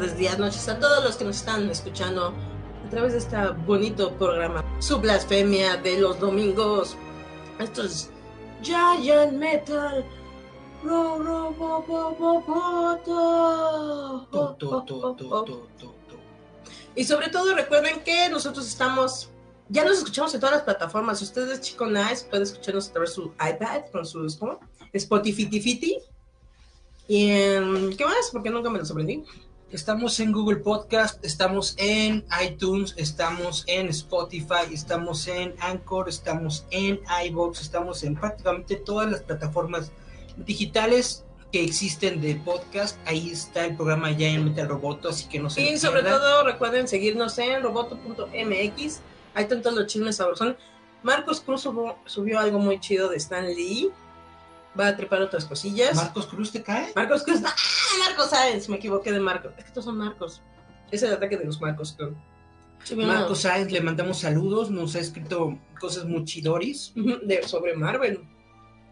Tardes, días, noches a todos los que nos están escuchando a través de este bonito programa, su blasfemia de los domingos. Esto es Giant Metal. Ro, ro, bo. To. Y sobre todo recuerden que nosotros estamos, ya nos escuchamos en todas las plataformas. Ustedes, Chico Nice, pueden escucharnos a través de su iPad con ¿cómo? Spotify. Y en, ¿qué más? Porque nunca me lo aprendí. Estamos en Google Podcast, estamos en iTunes, estamos en Spotify, estamos en Anchor, estamos en iBox, estamos en prácticamente todas las plataformas digitales que existen de podcast. Ahí está el programa ya en Metal Roboto, así que no se Y sobre todo recuerden seguirnos en roboto.mx. Hay tantos los chismes sabrosos. Marcos Cruz subió, subió algo muy chido de Stan Lee. Va a trepar otras cosillas. Marcos Cruz te cae. Marcos Cruz. ¡Ah! Marcos Sáenz. Me equivoqué de Marcos. Es que estos son Marcos. Es el ataque de los Marcos. creo. Marcos Sáenz, le mandamos saludos, nos ha escrito cosas muy chidoris. De, sobre Marvel.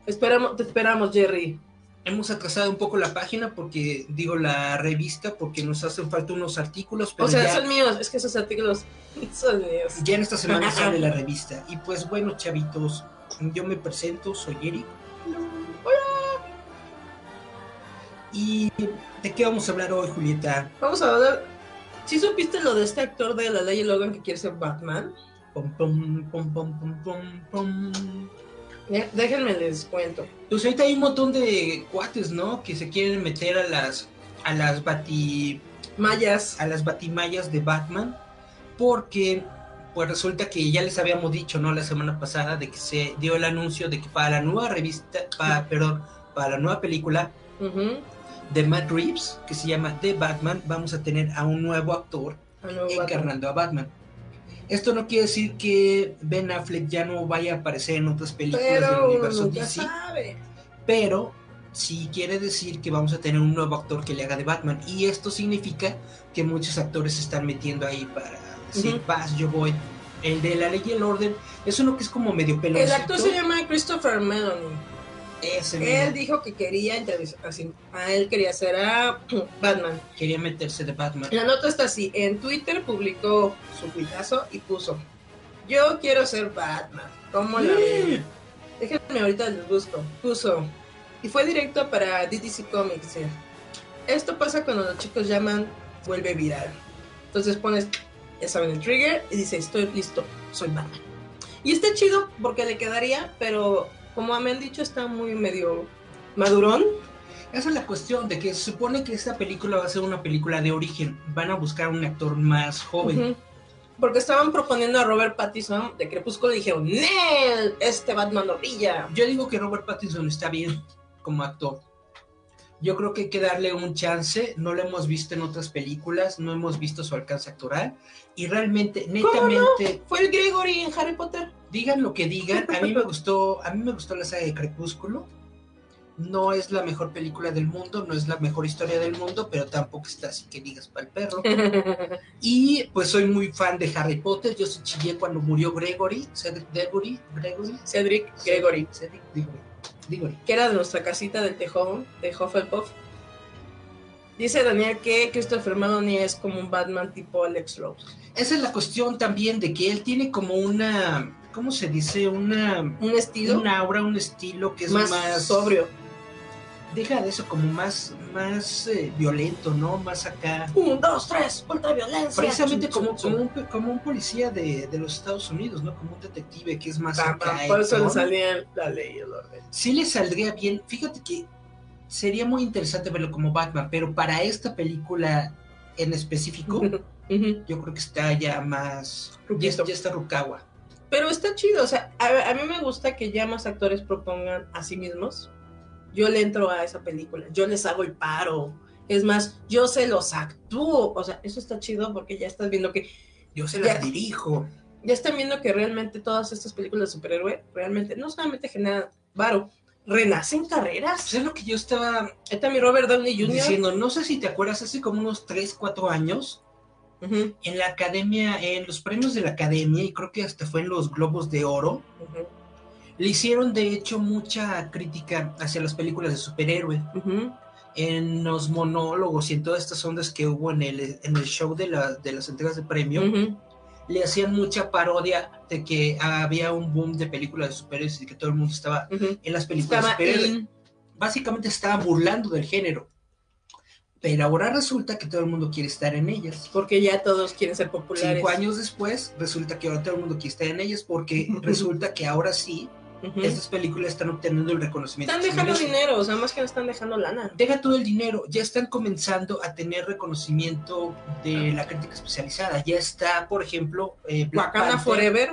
Esperamos, te esperamos, Jerry. Hemos atrasado un poco la página porque, digo, la revista, porque nos hacen falta unos artículos, pero O sea, ya, son míos. Es que esos artículos son míos. ya en esta semana sale la revista. Y pues bueno, chavitos, yo me presento, soy Eric. ¿Y de qué vamos a hablar hoy, Julieta? Vamos a hablar. ¿Sí supiste lo de este actor de la ley Logan que quiere ser Batman? Pom, pom, pom, pom, pom, pom. Eh, Déjenme les cuento. Pues ahorita hay un montón de cuates, ¿no? Que se quieren meter a las a las bati Mayas. a las batimallas de Batman porque pues resulta que ya les habíamos dicho, ¿no? La semana pasada de que se dio el anuncio de que para la nueva revista, para, perdón, para la nueva película Ujú. De Matt Reeves, que se llama The Batman, vamos a tener a un nuevo actor Batman. encarnando a Batman. Esto no quiere decir que Ben Affleck ya no vaya a aparecer en otras películas del universo DC, sabe. pero sí quiere decir que vamos a tener un nuevo actor que le haga de Batman. Y esto significa que muchos actores se están metiendo ahí para decir, Ujú. vas, yo voy. El de la ley y el orden es uno que es como medio peloso. El actor se llama Christopher Meloni. Ese Él dijo que quería entrevistar, así, a él quería ser a Batman. quería meterse de Batman. La nota está así, en Twitter publicó su tuitazo y puso, yo quiero ser Batman. ¿Cómo la ven? Déjenme ahorita les busco. Puso. Y fue directo para DTC Comics. eh. Esto pasa cuando los chicos llaman vuelve viral. Entonces pones, ya saben, el trigger y dice, estoy listo, soy Batman. Y está chido porque le quedaría, pero como me han dicho, está muy medio madurón. Esa es la cuestión de que se supone que esta película va a ser una película de origen. Van a buscar un actor más joven. Porque estaban proponiendo a Robert Pattinson de Crepúsculo y dijeron, ¡Nel! Este Batman lo brilla. Yo digo que Robert Pattinson está bien como actor. Yo creo que hay que darle un chance. No lo hemos visto en otras películas, no hemos visto su alcance actoral. Y realmente, netamente, Fue el Gregory en Harry Potter. digan lo que digan. A mí me gustó, a mí me gustó la saga de Crepúsculo. No es la mejor película del mundo, no es la mejor historia del mundo, pero tampoco está así que digas para el perro. Y pues soy muy fan de Harry Potter. Yo sí chillé cuando murió Gregory, Cedric Gregory, Gregory, Cedric Gregory, Cedric Diggory, Diggory. que era de nuestra casita del tejón, de Hufflepuff. Dice Daniel que Christopher Meloni es como un Batman tipo Alex Rose. Esa es la cuestión también de que él tiene como una, ¿cómo se dice? Una, Un estilo un aura, un estilo que es más, más, sobrio. Deja de eso como más, más eh, violento, ¿no? Más acá. Un, dos, tres, ultraviolencia. Precisamente Chum, como, chum, como, un, como un policía de, de los Estados Unidos, ¿no? Como un detective que es más acá. Por eso le ¿no? salían la ley el orden. Sí le saldría bien. Fíjate que sería muy interesante verlo como Batman, pero para esta película en específico, yo creo que está ya más. Ya, ya está Rukawa. Pero está chido, o sea, a, a mí me gusta que ya más actores propongan a sí mismos. Yo le entro a esa película, yo les hago el paro. Es más, yo se los actúo. O sea, eso está chido porque ya estás viendo que, Yo se las Ya. dirijo. ya están viendo que realmente todas estas películas de superhéroe, realmente no solamente generan varo, renacen carreras. Pues es lo que yo estaba está mi Robert Downey Jr. diciendo. No sé si te acuerdas, hace como unos 3, 4 años, en la academia, en los premios de la academia, y creo que hasta fue en los Globos de Oro, ujú, le hicieron de hecho mucha crítica hacia las películas de superhéroe. ujú. En los monólogos y en todas estas ondas que hubo en el, en el show de, la- de las entregas de premio, Ujú. le hacían mucha parodia de que había un boom de películas de superhéroes y que todo el mundo estaba Ujú. en las películas Estaba de superhéroes. in- Básicamente estaban burlando del género. Pero ahora resulta que todo el mundo quiere estar en ellas. porque ya todos quieren ser populares. Cinco años después, resulta que ahora todo el mundo quiere estar en ellas porque resulta que ahora sí, Estas películas están obteniendo el reconocimiento. Están dejando merecen. dinero, o sea, más que no están dejando lana. Deja todo el dinero, ya están comenzando a tener reconocimiento de la crítica especializada. Ya está, por ejemplo, eh, Black, Wakanda Panther. Forever.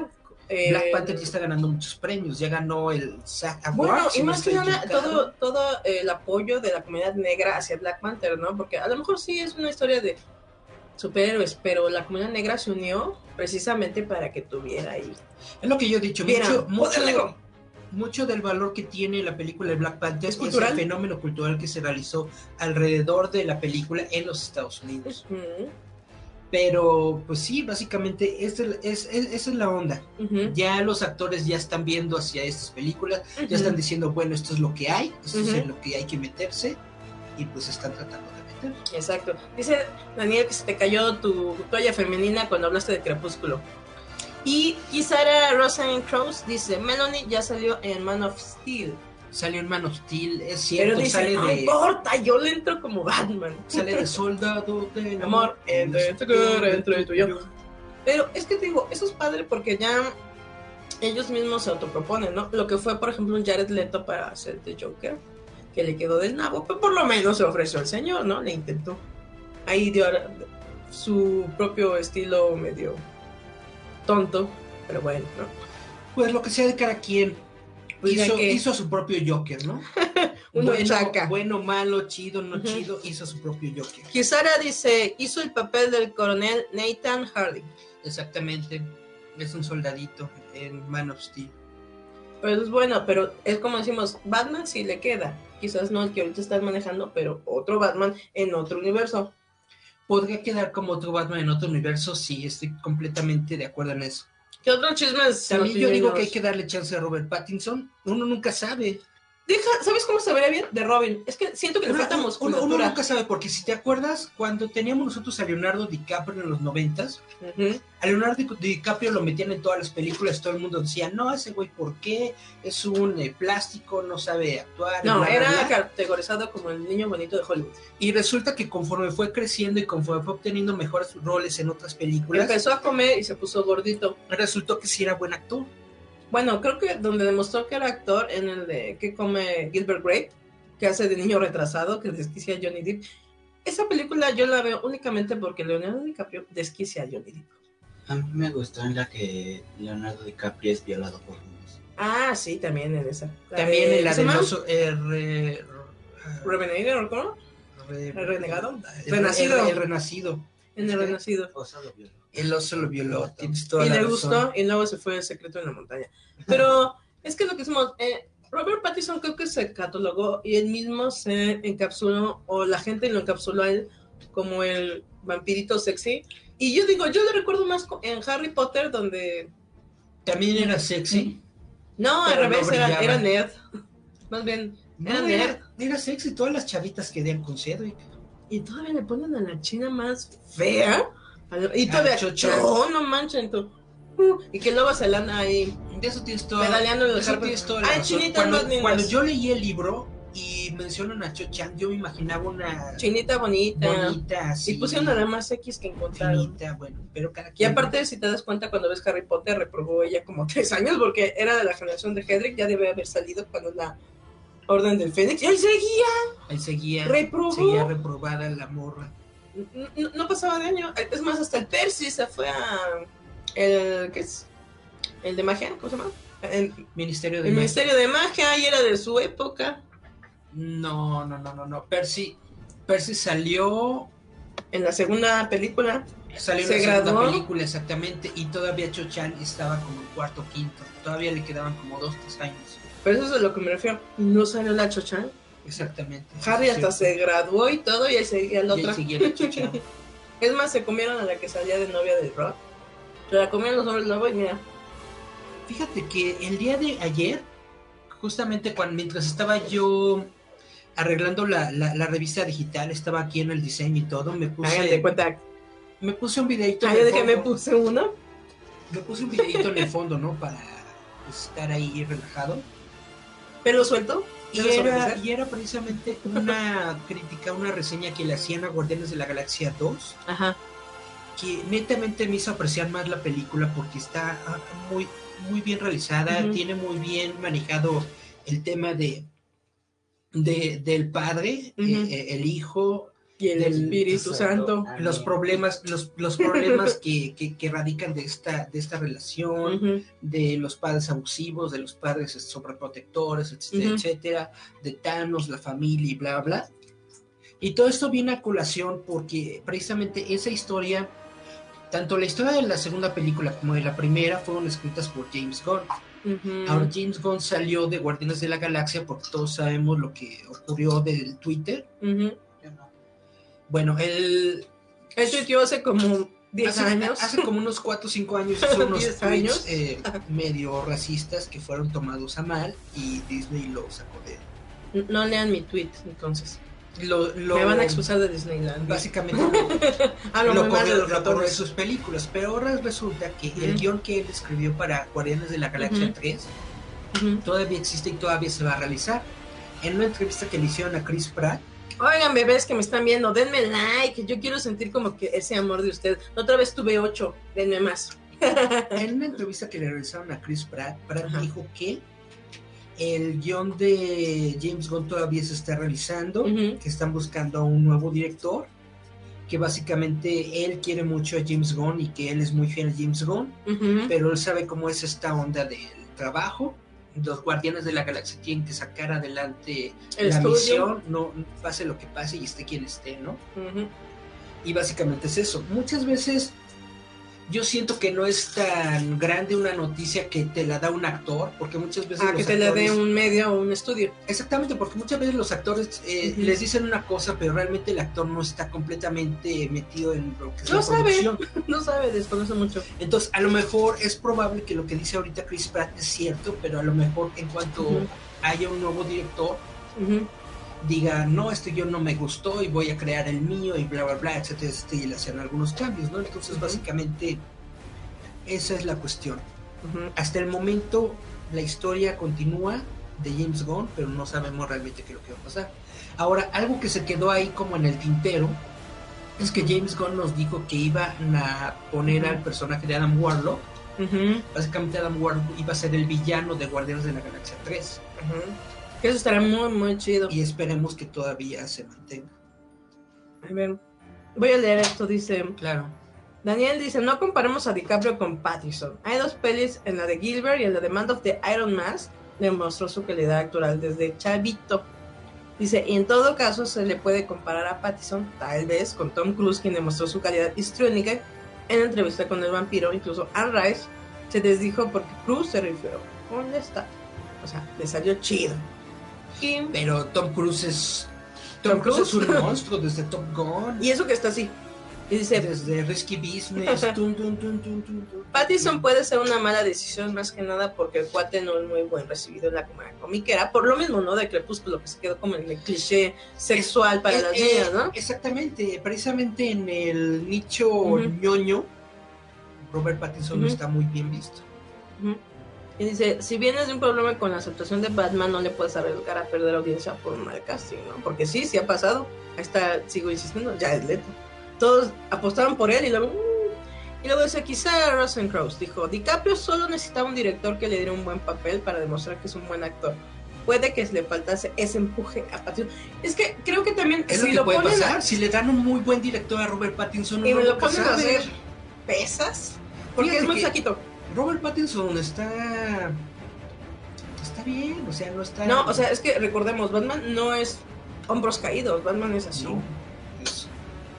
eh, Black Panther ya está ganando muchos premios, ya ganó el SAG Award, Bueno, y más que nada, todo, todo eh, el apoyo de la comunidad negra hacia Black Panther, ¿no? Porque a lo mejor sí es una historia de superhéroes, pero la comunidad negra se unió precisamente para que tuviera ahí. Es lo que yo he dicho, Vieran, mucho, mucho. Mucho del valor que tiene la película de Black Panther ¿Es es, el fenómeno cultural que se realizó alrededor de la película en los Estados Unidos. Pero, pues sí, básicamente esa es, es- es- la onda. Ya los actores ya están viendo hacia estas películas, ya están diciendo, bueno, esto es lo que hay, esto es en lo que hay que meterse, y pues están tratando de meter. Exacto. Dice Daniel que se te cayó tu toalla femenina cuando hablaste de Crepúsculo. Y Kisara Rosalind Cross dice, Melanie ya salió en Man of Steel. Salió en Man of Steel, es cierto, dice, sale no de, importa, yo le entro como Batman. sale de soldado del Amor, entre tu cara, entre tú y yo. Pero es que te digo, eso es padre porque ya ellos mismos se autoproponen, ¿no? Lo que fue, por ejemplo, un Jared Leto para hacer de Joker, que le quedó del nabo, pero por lo menos se ofreció el señor, ¿no? Le intentó. Ahí dio su propio estilo medio tonto, pero bueno, ¿no? Pues lo que sea de cada quien. Pues hizo, que- hizo su propio Joker, ¿no? Uno bueno, bueno, malo, chido, no chido, hizo su propio Joker. Kisara dice, hizo el papel del coronel Nathan Hardy. Exactamente. Es un soldadito en Man of Steel. Pero es bueno, pero es como decimos, Batman sí le queda. Quizás no el que ahorita estás manejando, pero otro Batman en otro universo. ¿Podría quedar como otro Batman en otro universo? Sí, estoy completamente de acuerdo en eso. ¿Qué otros chismes? También yo digo que hay que darle chance a Robert Pattinson. Uno nunca sabe. Deja, ¿sabes cómo se vería bien? De Robin. Es que siento que le falta uno- musculatura. uno nunca sabe, porque si te acuerdas, cuando teníamos nosotros a Leonardo DiCaprio en los noventas, a Leonardo Di- DiCaprio lo metían en todas las películas, todo el mundo decía, no, ese güey, ¿por qué? Es un eh, plástico, no sabe actuar. No, bla, bla, era bla". categorizado como el niño bonito de Hollywood. Y resulta que conforme fue creciendo y conforme fue obteniendo mejores roles en otras películas, Empezó a comer y se puso gordito. resultó que sí era buen actor. Bueno, creo que donde demostró que era actor en el de que come Gilbert Grape, que hace de niño retrasado, que desquicia a Johnny Depp. Esa película yo la veo únicamente porque Leonardo DiCaprio desquicia a Johnny Depp. A mí me gustó en la que Leonardo DiCaprio es violado por niños. Ah, sí, también en esa. También de- en la ¿qué se del llama? oso, eh, re- Revenator, ¿cómo? re- ¿El renegado? Renacido. El renacido. En el Renacido. El oso lo violó, tienes toda y la le razón. gustó y luego se fue el secreto en la montaña. Pero es que lo que hicimos, eh, Robert Pattinson creo que se catalogó y él mismo se encapsuló, o la gente lo encapsuló a él como el vampirito sexy. Y yo digo, yo lo recuerdo más en Harry Potter, donde... También era sexy. No, al no revés, era, era nerd. Más bien, era nerd. era, era sexy, todas las chavitas querían con Cedric. Y todavía le ponen a la china más fea. Y todavía, chocho. no, no manchen tú. Y que luego se la anda ahí De eso pedaleando en eso Ay, chinitas Cuando, más lindas. cuando yo leí el libro, y mencionan a Cho Chang, yo me imaginaba una Chinita bonita. bonita así. Y pusieron nada más X que encontraron. finita, bueno, pero cada Y aparte, si te das cuenta, cuando ves Harry Potter, reprobó ella como tres años, porque era de la generación de Hedrick, ya debe haber salido cuando la Orden del Fénix. ¡Y ahí seguía! Ahí seguía, Reprobó. seguía reprobada la morra. No, pasaba de año. Es más, hasta el Percy se fue a. El. ¿Qué es? El de magia, ¿cómo se llama? El, Ministerio de el Magia. Ministerio de Magia, y era de su época. No, no, no, no, no. Percy, Percy salió, En la segunda película. salió en Se la segunda película exactamente y todavía Cho Chang estaba como en cuarto quinto. Todavía le quedaban como dos, tres años. Pero eso es a lo que me refiero. No salió la Chochan. Exactamente. Harry hasta Sí. se graduó y todo, y ahí seguía la otra. Es más, se comieron a la que salía de novia del Rock. Se la comieron los hombres lobo y mira. Fíjate que el día de ayer, justamente cuando mientras estaba yo arreglando la, la, la revista digital, estaba aquí en el diseño y todo, me Háganse puse, cuenta. me puse un videito Ah, en yo dije, me puse uno. me puse un videito en el fondo, ¿no? Para pues, estar ahí relajado. Pelo suelto. Y ¿Debe era, y era precisamente una crítica, una reseña que le hacían a Guardianes de la Galaxia 2, Ajá. que netamente me hizo apreciar más la película porque está ah, muy, muy bien realizada, tiene muy bien manejado el tema de, de del padre, eh, eh, el hijo, Y el Del Espíritu Santo. los problemas, los, los problemas que, que, que radican de esta, de esta relación, de los padres abusivos, de los padres sobreprotectores, etcétera, etcétera, de Thanos, la familia y bla, bla. Y todo esto viene a colación porque precisamente esa historia, tanto la historia de la segunda película como de la primera, fueron escritas por James Gunn. Ahora James Gunn salió de Guardianes de la Galaxia porque todos sabemos lo que ocurrió del Twitter. Ujú. Bueno, él Él tuiteó hace como 10 hace, años. hace como unos 4 o 5 años hizo unos 10 tweets años. eh, medio racistas que fueron tomados a mal y Disney lo sacó de No lean mi tweet, entonces. lo, lo- Me van a expulsar de Disneyland. básicamente lo los lo corrió de sus películas pero ahora resulta que el guion que él escribió para Guardianes de la Galaxia Ujú. 3 Ujú. todavía existe y todavía se va a realizar en una entrevista que le hicieron a Chris Pratt Oigan, bebés que me están viendo, denme like. Yo quiero sentir como que ese amor de usted. La otra vez tuve 8, denme más. en una entrevista que le realizaron a Chris Pratt Pratt Ajá. dijo que el guion de James Gunn todavía se está realizando que están buscando a un nuevo director, que básicamente él quiere mucho a James Gunn y que él es muy fiel a James Gunn, pero él sabe cómo es esta onda del trabajo. Los Guardianes de la Galaxia tienen que sacar adelante El la estudio. misión, no pase lo que pase y esté quien esté, ¿no? Y básicamente es eso. Muchas veces yo siento que no es tan grande una noticia que te la da un actor, porque muchas veces Ah, que te le dé un medio o un estudio. Exactamente, porque muchas veces los actores eh, les dicen una cosa, pero realmente el actor no está completamente metido en lo que es No la sabe. producción. No sabe, desconoce mucho. Entonces, a lo mejor es probable que lo que dice ahorita Chris Pratt es cierto, pero a lo mejor en cuanto haya un nuevo director, Ujú. Diga, no, este guion no me gustó y voy a crear el mío y bla, bla, bla, etcétera, etcétera, y le hacen algunos cambios, ¿no? Entonces, Ujú. básicamente, esa es la cuestión. Ujú. Hasta el momento, la historia continúa de James Gunn, pero no sabemos realmente qué es lo que va a pasar. Ahora, algo que se quedó ahí como en el tintero es que James Gunn nos dijo que iban a poner al personaje de Adam Warlock. Básicamente, Adam Warlock iba a ser el villano de Guardianes de la Galaxia 3. Que eso estará muy, muy chido. Y esperemos que todavía se mantenga. A ver, voy a leer esto, dice... Claro. Daniel dice, no comparemos a DiCaprio con Pattinson. Hay dos pelis, en la de Gilbert y en la de Man of the Iron Mask, demostró su calidad actoral desde chavito. Dice, y en todo caso se le puede comparar a Pattinson, tal vez, con Tom Cruise, quien demostró su calidad histriónica en la entrevista con el vampiro. Incluso Anne Rice se desdijo porque Cruise se con la estatua. O sea, le salió chido. Pero Tom Cruise es. Tom, Cruise es un monstruo desde Top Gun. y eso que está así. Y dice, desde Risky Business. tun, tun, tun. Pattinson puede ser una mala decisión más que nada porque el cuate no es muy buen recibido en la comedia comiquera, por lo mismo, ¿no? De Crepúsculo, que se quedó como en el cliché sexual para las eh, niñas, ¿no? Exactamente, precisamente en el nicho Ujú. ñoño, Robert Pattinson no está muy bien visto. Ujú. Y dice, si vienes de un problema con la aceptación de Batman, no le puedes arriesgar a perder audiencia por un mal casting, ¿no? Porque sí, sí ha pasado. Ahí está, sigo insistiendo, ya es Leto. Todos apostaban por él y luego... "Mm". Y luego dice, quizá Rosencrantz dijo, DiCaprio solo necesitaba un director que le diera un buen papel para demostrar que es un buen actor. Puede que le faltase ese empuje a Pattinson. Es que creo que también Es si lo que lo puede a- pasar. Si le dan un muy buen director a Robert Pattinson, y uno me lo nunca ponen a hacer pesas, porque Fíjate es muy que- flaquito. Robert Pattinson está. Está bien, o sea, no está. No, o sea, es que recordemos, Batman no es hombros caídos, Batman es así. No, es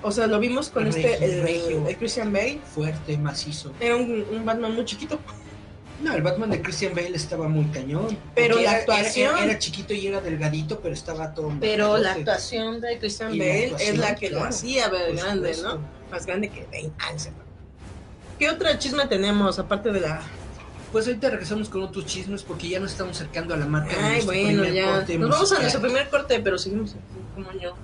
O sea, lo vimos con Regio, este, el, regio. el Christian Bale. fuerte, macizo. Era un, un Batman muy chiquito. No, el Batman de Christian Bale estaba muy cañón. Pero la era- actuación- Era, era chiquito y era delgadito, pero estaba todo. Pero la actuación de Christian la Bale es la que lo hacía ver grande, supuesto. ¿no? Más grande que Bane Ansel. ¿Qué otra chisme tenemos aparte de la... Pues ahorita regresamos con otros chismes porque ya nos estamos acercando a la marca de Ay, bueno, primer ya. corte Nos vamos a nuestro primer corte, pero seguimos aquí, como yo.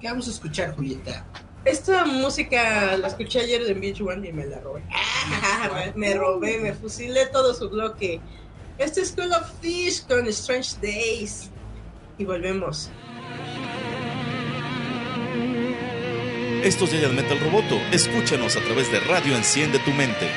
¿Qué vamos a escuchar, Julieta? Esta música la escuché ayer en Beach One y me la robé. me, me robé, me fusilé todo su bloque. Este es School of Fish con Strange Days. Y volvemos. Esto es Metal Roboto. Escúchanos a través de Radio Enciende tu Mente.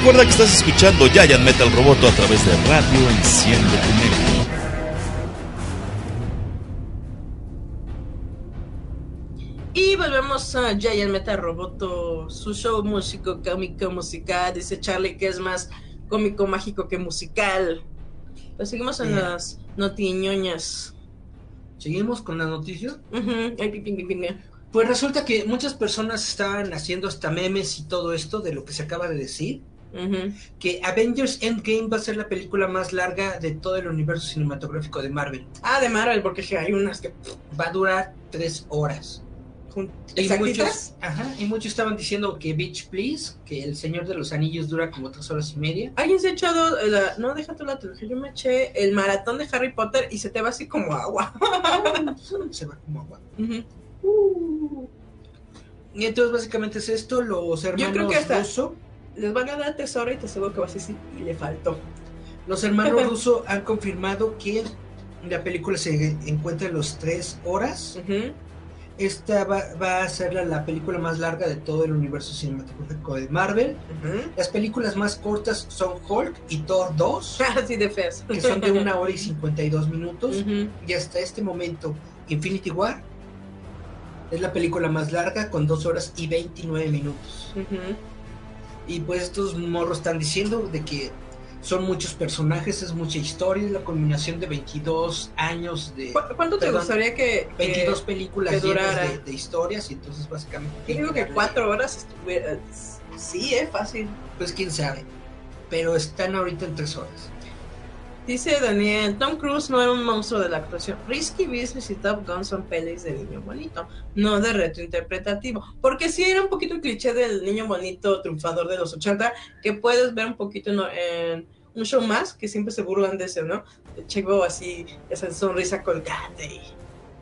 Recuerda que estás escuchando Giant Metal Roboto a través de Radio Enciende tu Mente. Y volvemos a Giant Metal Roboto, su show músico, cómico, musical. Dice Charlie que es más cómico, mágico que musical. Pues seguimos en Yeah. las notiñoñas. Seguimos con la noticia. Ay, pi. Pues resulta que muchas personas estaban haciendo hasta memes y todo esto de lo que se acaba de decir. Que Avengers Endgame va a ser la película más larga de todo el universo cinematográfico de Marvel. Ah, de Marvel, porque hay unas que. Va a durar tres horas. jun- Y muchos, ¿Exactitas? ajá, y muchos estaban diciendo que Beach Please, que El Señor de los Anillos dura como tres horas y media. ¿Alguien se ha echado la... No, déjate la trilogía. Yo me eché el maratón de Harry Potter y se te va así como agua. Se va como agua. Y entonces básicamente es esto, los hermanos creo que hasta- Russo, Les van a dar tesoro y te aseguro que vas a decir, y le faltó. los hermanos Russo han confirmado que la película se encuentra en los tres horas. Esta va, va a ser la, la película más larga de todo el universo cinematográfico de Marvel. Las películas más cortas son Hulk y Thor 2, Así de feas. que son de una hora y 52 minutos. Ujú. Y hasta este momento, Infinity War es la película más larga con 2 horas y 29 minutos. Ujú. Y pues estos morros están diciendo de que son muchos personajes, es mucha historia, es la combinación de 22 años de... ¿Cu- ¿Cuánto te Perdón. gustaría que, que- 22 películas que llenas durara. de, de historias y entonces básicamente... Yo digo que cuatro horas estuviera. Sí, es fácil. Pues quién sabe. Pero están ahorita en 3 horas. Dice Daniel, Tom Cruise no era un monstruo de la actuación. Risky Business y Top Gun son pelis de niño bonito, no de reto interpretativo. Porque sí era un poquito el cliché del niño bonito triunfador de los 80, que puedes ver un poquito en un show más, que siempre se burlan de ese, ¿no? Así, esa sonrisa colgate y,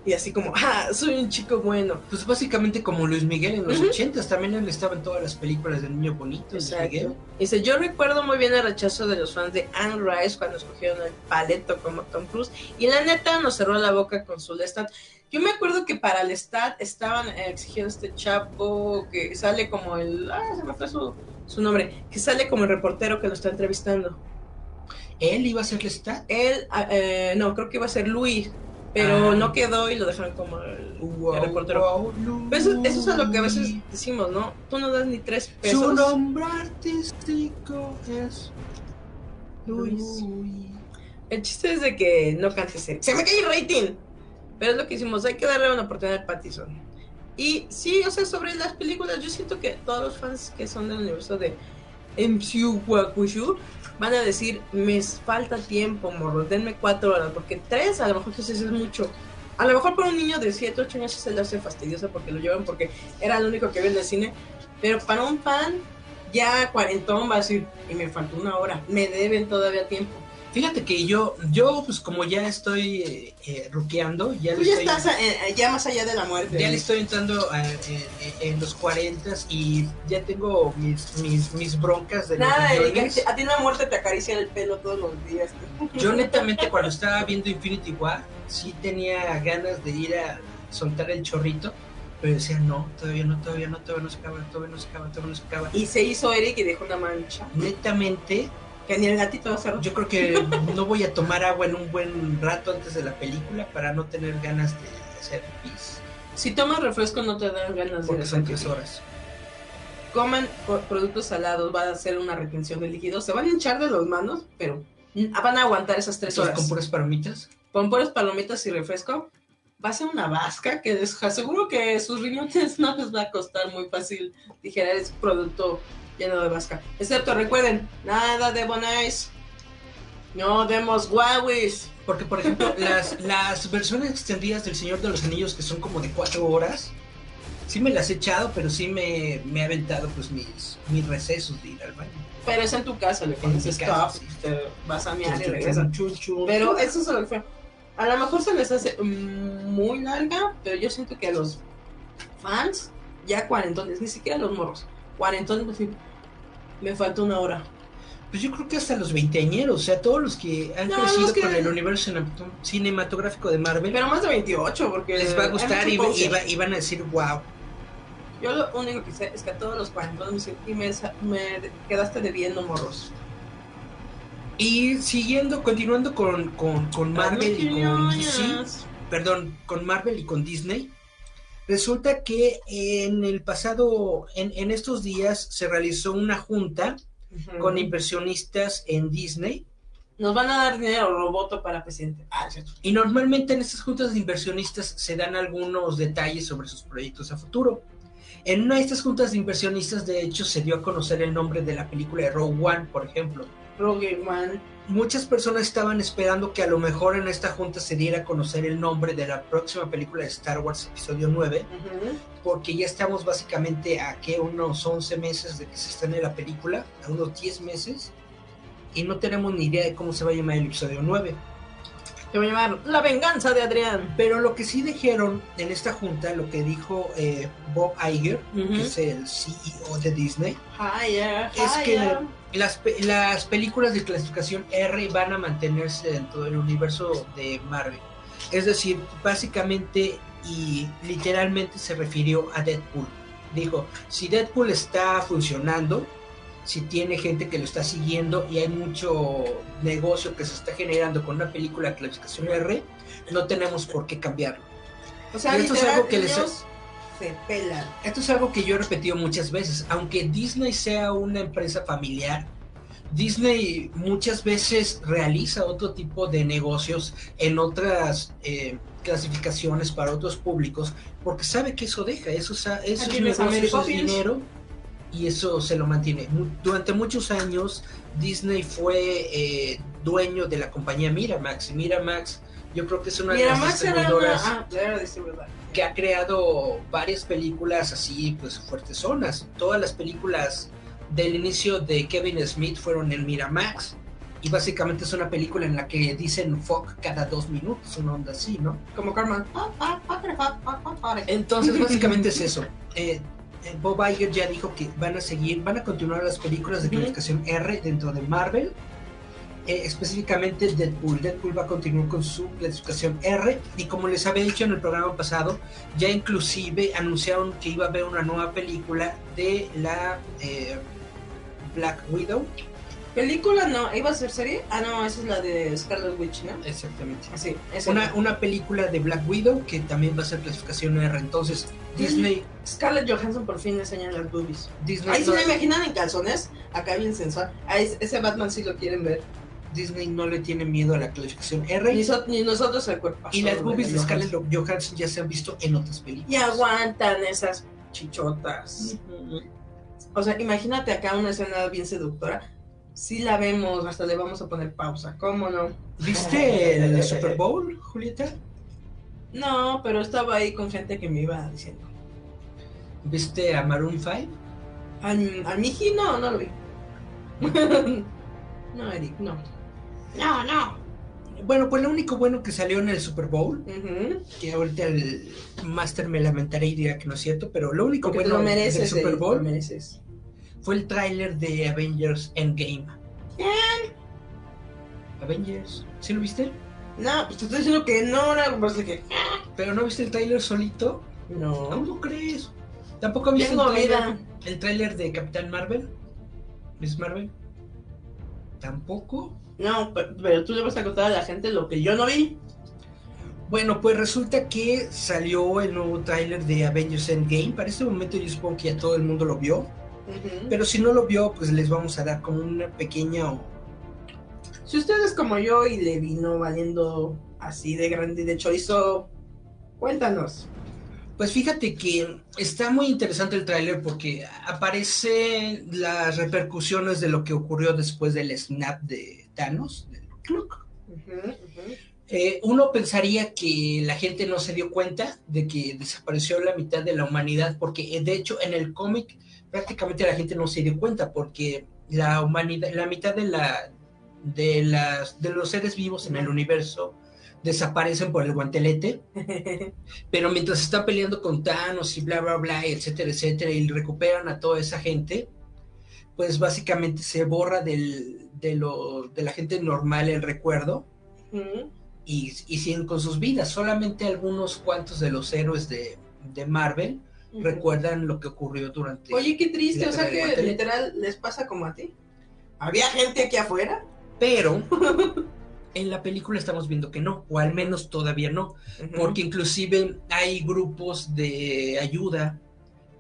y así como, ah, soy un chico bueno. Pues básicamente como Luis Miguel en los. 80 también él estaba en todas las películas de Niño Bonito. Luis Miguel. Dice, yo recuerdo muy bien el rechazo de los fans de Anne Rice cuando escogieron el paleto como Tom Cruise y la neta nos cerró la boca con su Lestat. Yo me acuerdo que para el Lestat estaban eh, exigiendo este chapo que sale como el... Ah, se me fue su, su nombre. Que sale como el reportero que lo está entrevistando. Él iba a ser Lestat. Él, ah, eh, no, creo que iba a ser Luis, pero Ah. no quedó y lo dejaron como el, Wow, el reportero. wow, eso, eso es lo que a veces decimos, ¿no? Tú no das ni tres pesos. Su nombre artístico es Luis. Luis. El chiste es de que no cantes. Se se me cae el rating. Pero es lo que hicimos. Hay que darle una oportunidad a Pattison. Y sí, o sea, sobre las películas, yo siento que todos los fans que son del universo de MCU Wakushu van a decir: Me falta tiempo, morro. Denme cuatro horas. Porque tres, a lo mejor entonces es mucho. A lo mejor para un niño de 7, 8 años se le hace fastidioso porque lo llevan porque era lo único que vio en el cine. Pero para un fan ya cuarentón va a decir: Y me faltó una hora. Me deben todavía tiempo. Fíjate que yo, yo pues como ya estoy eh, eh, ruqueando, ya Tú ya estoy, estás eh, ya más allá de la muerte. ya le estoy entrando a- eh, eh, en los 40 y ya tengo mis, mis, mis broncas de los Nada, riñones. a ti la muerte te acaricia el pelo todos los días. Yo netamente cuando estaba viendo Infinity War, sí tenía ganas de ir a soltar el chorrito, pero decía no, todavía no, todavía no, todavía no se acaba, todavía no se acaba, todavía no se acaba. Y se hizo Eric y dejó una mancha. Netamente, Que ni el gatito va a hacer. yo creo que no voy a tomar agua en un buen rato antes de la película para no tener ganas de hacer pis, Si tomas refresco no te dan ganas de porque son hacer tres horas. Coman productos salados, va a hacer una retención de líquidos. Se van a hinchar de las manos, pero van a aguantar esas tres horas. con puras palomitas. Con puras palomitas y refresco. Va a ser una vasca que les aseguro que sus riñones no les va a costar muy fácil digerir ese producto lleno de vasca. Excepto, recuerden, nada de bonais. No demos guauis. Porque, por ejemplo, las, las versiones extendidas del Señor de los Anillos, que son como de cuatro horas, sí me las he echado, pero sí me, me he aventado pues mis, mis recesos de ir al baño. Pero es en tu casa, le pones stop, sí. te vas a miar y regresas. Pero eso es lo que fue. A lo mejor se les hace mm, muy larga, pero yo siento que a los fans, ya cuarentones, ni siquiera los morros, cuarentones, pues, me falta una hora. Pues yo creo que hasta los veinteañeros, o sea, todos los que han No, crecido que- con el universo cinemat- cinematográfico de Marvel, Pero más de 28, porque. les va a gustar y, y va- y van a decir, wow. Yo lo único que sé es que a todos los cuantos y me, me quedaste debiendo morros. Y siguiendo, continuando con, con, con Marvel y con DC, perdón, con Marvel y con Disney, resulta que en el pasado, en, en estos días, se realizó una junta con inversionistas en Disney. Nos van a dar dinero roboto para presidente. Ah. Y normalmente en estas juntas de inversionistas se dan algunos detalles sobre sus proyectos a futuro. En una de estas juntas de inversionistas, de hecho, se dio a conocer el nombre de la película de Rogue One, por ejemplo. Rogue One. Muchas personas estaban esperando que a lo mejor en esta junta se diera a conocer el nombre de la próxima película de Star Wars Episodio 9, Ujú. porque ya estamos básicamente a que unos 11 meses de que se estrene la película, a unos 10 meses, y no tenemos ni idea de cómo se va a llamar el episodio 9. Se va a llamar La venganza de Adrián. Pero lo que sí dijeron en esta junta, lo que dijo eh, Bob Iger, que es el CEO de Disney, Higher, es que. Las, las películas de clasificación R van a mantenerse dentro del universo de Marvel. Es decir, básicamente y literalmente se refirió a Deadpool. Dijo, si Deadpool está funcionando, si tiene gente que lo está siguiendo y hay mucho negocio que se está generando con una película de clasificación R, no tenemos por qué cambiarlo. O sea, y esto es algo que les- se pelan. Esto es algo que yo he repetido muchas veces. Aunque Disney sea una empresa familiar, Disney muchas veces realiza otro tipo de negocios en otras eh, clasificaciones para otros públicos porque sabe que eso deja, eso, eso es dinero y eso se lo mantiene. Durante muchos años Disney fue eh, dueño de la compañía Miramax y Miramax yo creo que es una de las Max era una... distribuidoras Ah, era distribuidora. Que ha creado varias películas así, pues fuertes zonas. Todas las películas del inicio de Kevin Smith fueron en Miramax. Y básicamente es una película en la que dicen fuck cada dos minutos, una onda así, ¿no? Como Carmen. Entonces básicamente es eso. Eh, eh, Bob Iger ya dijo que van a seguir, van a continuar las películas de clasificación R dentro de Marvel. Eh, específicamente Deadpool. Deadpool va a continuar con su clasificación R. Y como les había dicho en el programa pasado, ya inclusive anunciaron que iba a haber una nueva película de la eh, Black Widow. Película no, iba a ser serie. Ah, no, esa es la de Scarlet Witch, ¿no? Exactamente. Sí. Una, una película de Black Widow que también va a ser clasificación R. Entonces, Disney. Scarlett Johansson por fin enseña las boobies. Disney Ahí se no- me imaginan en calzones, acá bien sensual. Ahí ese Batman sí lo quieren ver. Disney no le tiene miedo a la clasificación R. Ni, so- ni nosotros el cuerpo. Y las boobies de Scarlett Johansson ya se han visto en otras películas. Y aguantan esas chichotas. O sea, imagínate acá una escena bien seductora. Si la vemos, hasta le vamos a poner pausa. ¿Cómo no? ¿Viste el Super Bowl, Julieta? No, pero estaba ahí con gente que me iba diciendo. ¿Viste a Maroon 5? Al, al Miji no, no lo vi. no, Eric, no. No, no. Bueno, pues lo único bueno que salió en el Super Bowl, que ahorita el Master me lamentaré y dirá que no es cierto, pero lo único Porque bueno lo del Super Bowl mereces. fue el tráiler de Avengers Endgame. Avengers, ¿sí lo viste? No, pues te estoy diciendo que no, ahora pues de que. ¿Pero no viste el tráiler solito? No. ¿Cómo crees? ¿Tampoco viste Tengo el tráiler, el tráiler de Capitán Marvel? ¿Miss Marvel? ¿Tampoco? No, pero, pero tú le vas a contar a la gente lo que yo no vi. Bueno, pues resulta que salió el nuevo tráiler de Avengers Endgame. Para este momento yo supongo que ya todo el mundo lo vio. Pero si no lo vio, pues les vamos a dar como una pequeña... Si ustedes como yo y le vino valiendo así de grande de chorizo, cuéntanos. Pues fíjate que está muy interesante el tráiler porque aparecen las repercusiones de lo que ocurrió después del snap de Thanos. del ujú. Eh, uno pensaría que la gente no se dio cuenta de que desapareció la mitad de la humanidad, porque eh, de hecho en el cómic prácticamente la gente no se dio cuenta, porque la humanidad, la mitad de la de las de los seres vivos en el universo desaparecen por el guantelete, pero mientras están peleando con Thanos y bla bla bla, etcétera, etcétera, y recuperan a toda esa gente, pues básicamente se borra del, de, lo, de la gente normal el recuerdo Ujú. y, y siguen con sus vidas. Solamente algunos cuantos de los héroes de, de Marvel recuerdan lo que ocurrió durante... Oye, qué triste, o sea que Guatemala. literal les pasa como a ti. ¿Había gente aquí afuera? Pero en la película estamos viendo que no, o al menos todavía no, porque inclusive hay grupos de ayuda,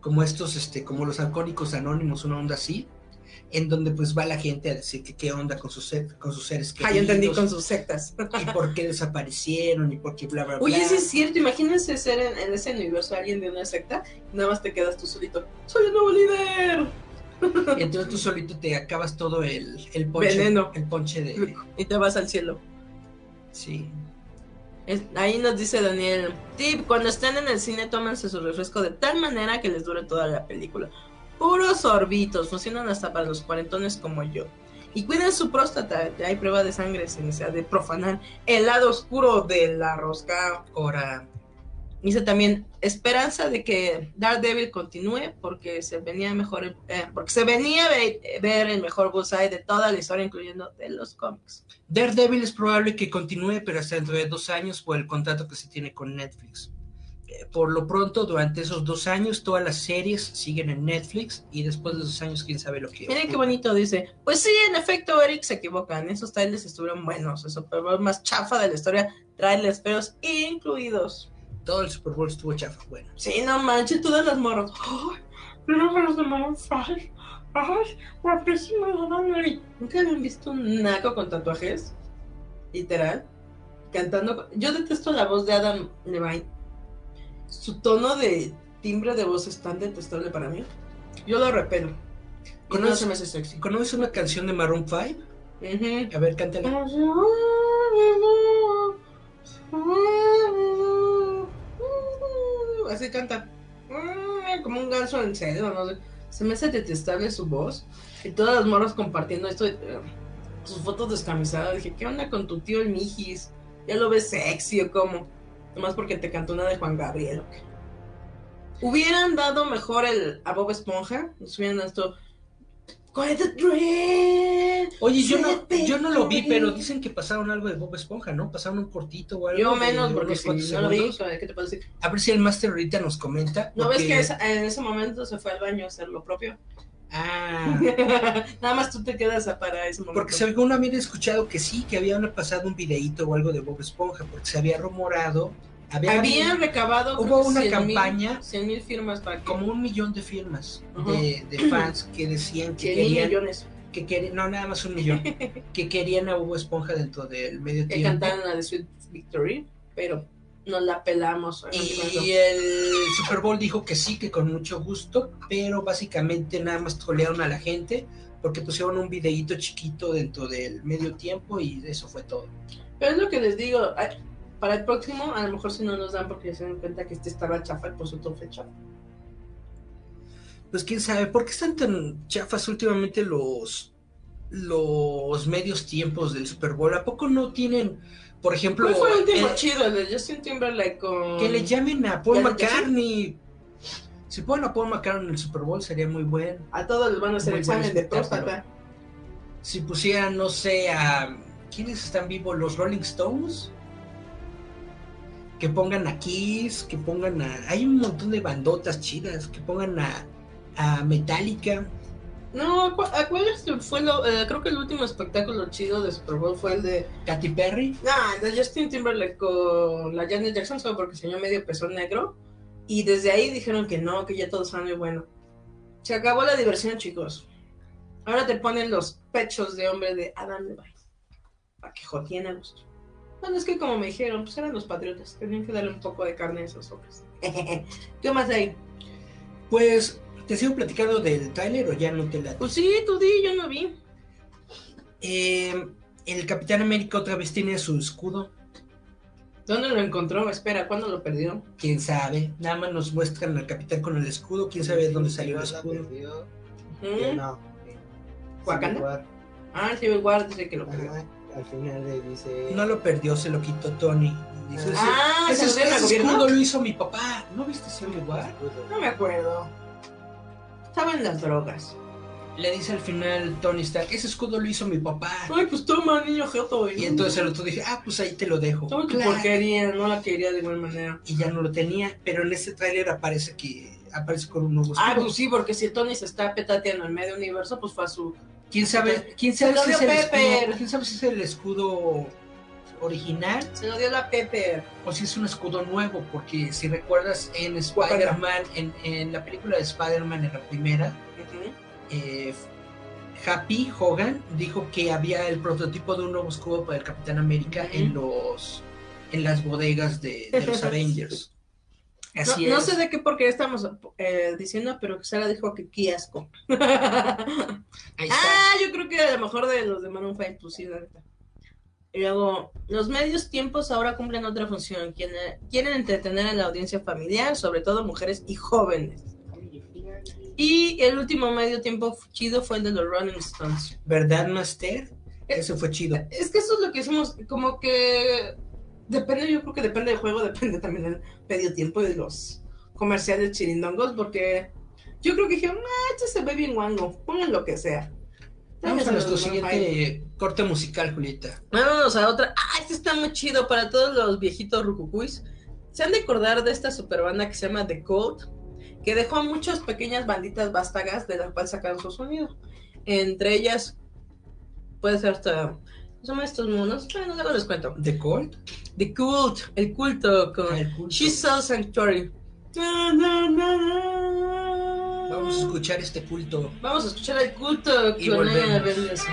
como estos, este, como los alcohólicos anónimos, una onda así, en donde pues va la gente a decir que qué onda con sus, con sus seres Ah, yo entendí queridos, con sus sectas. y por qué desaparecieron, y por qué bla, bla, bla. Oye, sí es cierto, imagínense ser en, en ese universo alguien de una secta y nada más te quedas tú solito. ¡Soy el nuevo líder! Y entonces tú solito te acabas todo el, el ponche, Veneno. el ponche de... Y te vas al cielo. Sí. Es- ahí nos dice Daniel, tip, cuando estén en el cine tómense su refresco de tal manera que les dure toda la película. Puros sorbitos, funcionan hasta para los cuarentones como yo. Y cuiden su próstata, ya hay prueba de sangre sin necesidad de profanar el lado oscuro de la rosca. Ahora, Dice también esperanza de que Daredevil continúe porque se venía mejor, eh, porque se venía a ve- ver el mejor bullseye de toda la historia, incluyendo de los cómics. Daredevil es probable que continúe, pero hasta dentro de dos años por el contrato que se tiene con Netflix. Eh, Por lo pronto, durante esos dos años, todas las series siguen en Netflix y después de esos años, quién sabe lo que. Miren qué bonito dice. Pues sí, en efecto, Eric se equivocan. Esos trailers estuvieron buenos. El Super Bowl más chafa de la historia. Trailers feos incluidos. Todo el Super Bowl estuvo chafa. Bueno, Sí, no manches, todas las morros. ¡Ay! Números de Maroon 5. ¡Ay! Guapísimo. ¿Nunca habían visto un naco con tatuajes? Literal. Cantando. Yo detesto la voz de Adam Levine. Su tono de timbre de voz es tan detestable para mí. Yo lo repelo. No ¿Conoces- se me hace sexy. ¿conoces una canción de Maroon 5? Ujú. A ver, cántala. Así canta. Como un ganso en serio, no sé. Se me hace detestable su voz. Y todas las morras compartiendo esto. eh, sus fotos descamisadas. Dije, ¿qué onda con tu tío el Mijis? ¿Ya lo ves sexy o cómo? Nomás porque te cantó una de Juan Gabriel. Hubieran dado mejor el a Bob Esponja. Nos hubieran dream. Oye, yo no, yo no lo vi, pero dicen que pasaron algo de Bob Esponja, ¿no? Pasaron un cortito o algo. Yo de menos, porque si no lo vi. ¿qué te? A ver si el máster ahorita nos comenta. ¿No ves que en ese momento se fue al baño a hacer lo propio? Ah, Nada más tú te quedas para ese momento. porque si alguno había escuchado que sí, que había pasado un videíto o algo de Bob Esponja, porque se había rumorado. Había Habían recabado Hubo que una 100,000 campaña 100 mil firmas para que como un millón de firmas de, de fans que decían que 100 mil querían, millones que querían, no, nada más un millón, que querían a Bob Esponja dentro del medio que tiempo. cantaron la de Sweet Victory, pero no la pelamos. Y el Super Bowl dijo que sí, que con mucho gusto, pero básicamente nada más trolearon a la gente porque pusieron un videíto chiquito dentro del medio tiempo y eso fue todo. Pero es lo que les digo, para el próximo a lo mejor si no nos dan porque se dan cuenta que este estaba chafa, pues otro fue chafa. Pues quién sabe, ¿por qué están tan chafas últimamente los los medios tiempos del Super Bowl? ¿A poco no tienen, por ejemplo, ¿Cuál fue el último chido? El de Justin Timberlake con... que le llamen a Paul. McCartney? Si ponen a Paul McCartney en el Super Bowl sería muy bueno. A todos les van a hacer Muy examen de próstata. Si pusieran, no sé, a... ¿Quiénes están vivos? ¿Los Rolling Stones? Que pongan a Kiss, que pongan a... Hay un montón de bandotas chidas, que pongan a, a Metallica. No, ¿a cuál, fue lo, eh, creo que el último espectáculo chido de Super Bowl fue el de, Katy Perry. ah, el de Justin Timberlake con la Janet Jackson, solo porque enseñó medio pezón negro. Y desde ahí dijeron que no, que ya todo está muy bueno. Se acabó la diversión, chicos. Ahora te ponen los pechos de hombre de Adam Levine. Para que jodien a gusto. Bueno, es que como me dijeron, pues eran los patriotas. Tenían que darle un poco de carne a esos hombres. ¿Qué más hay? Pues, ¿te sigo platicando del tráiler o ya no te la... Pues sí, tú di, yo no vi. Eh, el Capitán América otra vez tiene su escudo. ¿Dónde lo encontró? Espera, ¿cuándo lo perdió? Quién sabe. Nada más nos muestran al capitán con el escudo. Quién sabe de dónde salió el escudo. perdió, ¿Mm? que no. ¿Wakanda? Ah, el Civil War dice que lo perdió. Al final le dice. No lo perdió, se lo quitó Tony. Dice, Ah, ese, ¿se lo ese, ese escudo lo hizo mi papá. ¿No viste Civil War? No me acuerdo. Estaba en las drogas. le dice al final Tony Stark, ese escudo lo hizo mi papá. Ay, pues toma, niño jeto. Y entonces el otro dije, ah, pues ahí te lo dejo. Toma tu Claro. porquería, no la quería de igual manera. Y ya no lo tenía, pero en este tráiler aparece que aparece con un nuevo escudo. Ah, pues sí, porque si Tony se está petateando en medio universo, pues fue a su... ¿Quién sabe, quién sabe si es el escudo? ¿Quién sabe si es el escudo original Se lo dio la Pepper. o si es un escudo nuevo? Porque si recuerdas en Spider-Man, en, en la película de Spider-Man, en la primera, eh, Happy Hogan dijo que había el prototipo de un nuevo escudo para el Capitán América en los en las bodegas de, de los Avengers. No, Así no es. sé de qué por qué estamos eh, diciendo, pero Sara dijo que qué asco. Ah, yo creo que a lo mejor de los de Maroon 5, pues sí, la. Y luego, los medios tiempos ahora cumplen otra función. Quieren, quieren entretener a la audiencia familiar, sobre todo mujeres y jóvenes. Y el último medio tiempo chido fue el de los Rolling Stones. ¿Verdad, Master? Eso fue chido. Es que eso es lo que hicimos, como que depende, yo creo que depende del juego, depende también del medio tiempo y de los comerciales chirindongos, porque yo creo que dijeron, ah, este se ve bien guango, pongan lo que sea. Vamos a nuestro siguiente corte musical, Julieta. Vámonos a otra. Ah, este está muy chido para todos los viejitos rucucuis. Se han de acordar de esta super banda que se llama The Code, que dejó muchas pequeñas banditas vástagas de las cuales sacaron su sonido. Entre ellas, puede ser hasta. ¿Cómo se llaman estos monos? Bueno, luego les cuento. ¿The Cold? The Cult, el culto con Ah, el culto. She Sells Sanctuary. Vamos a escuchar este culto. Vamos a escuchar el culto Y con volvemos.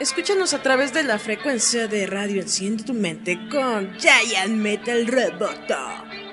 Escúchanos a través de la frecuencia de radio Enciende tu mente con Giant Metal Roboto.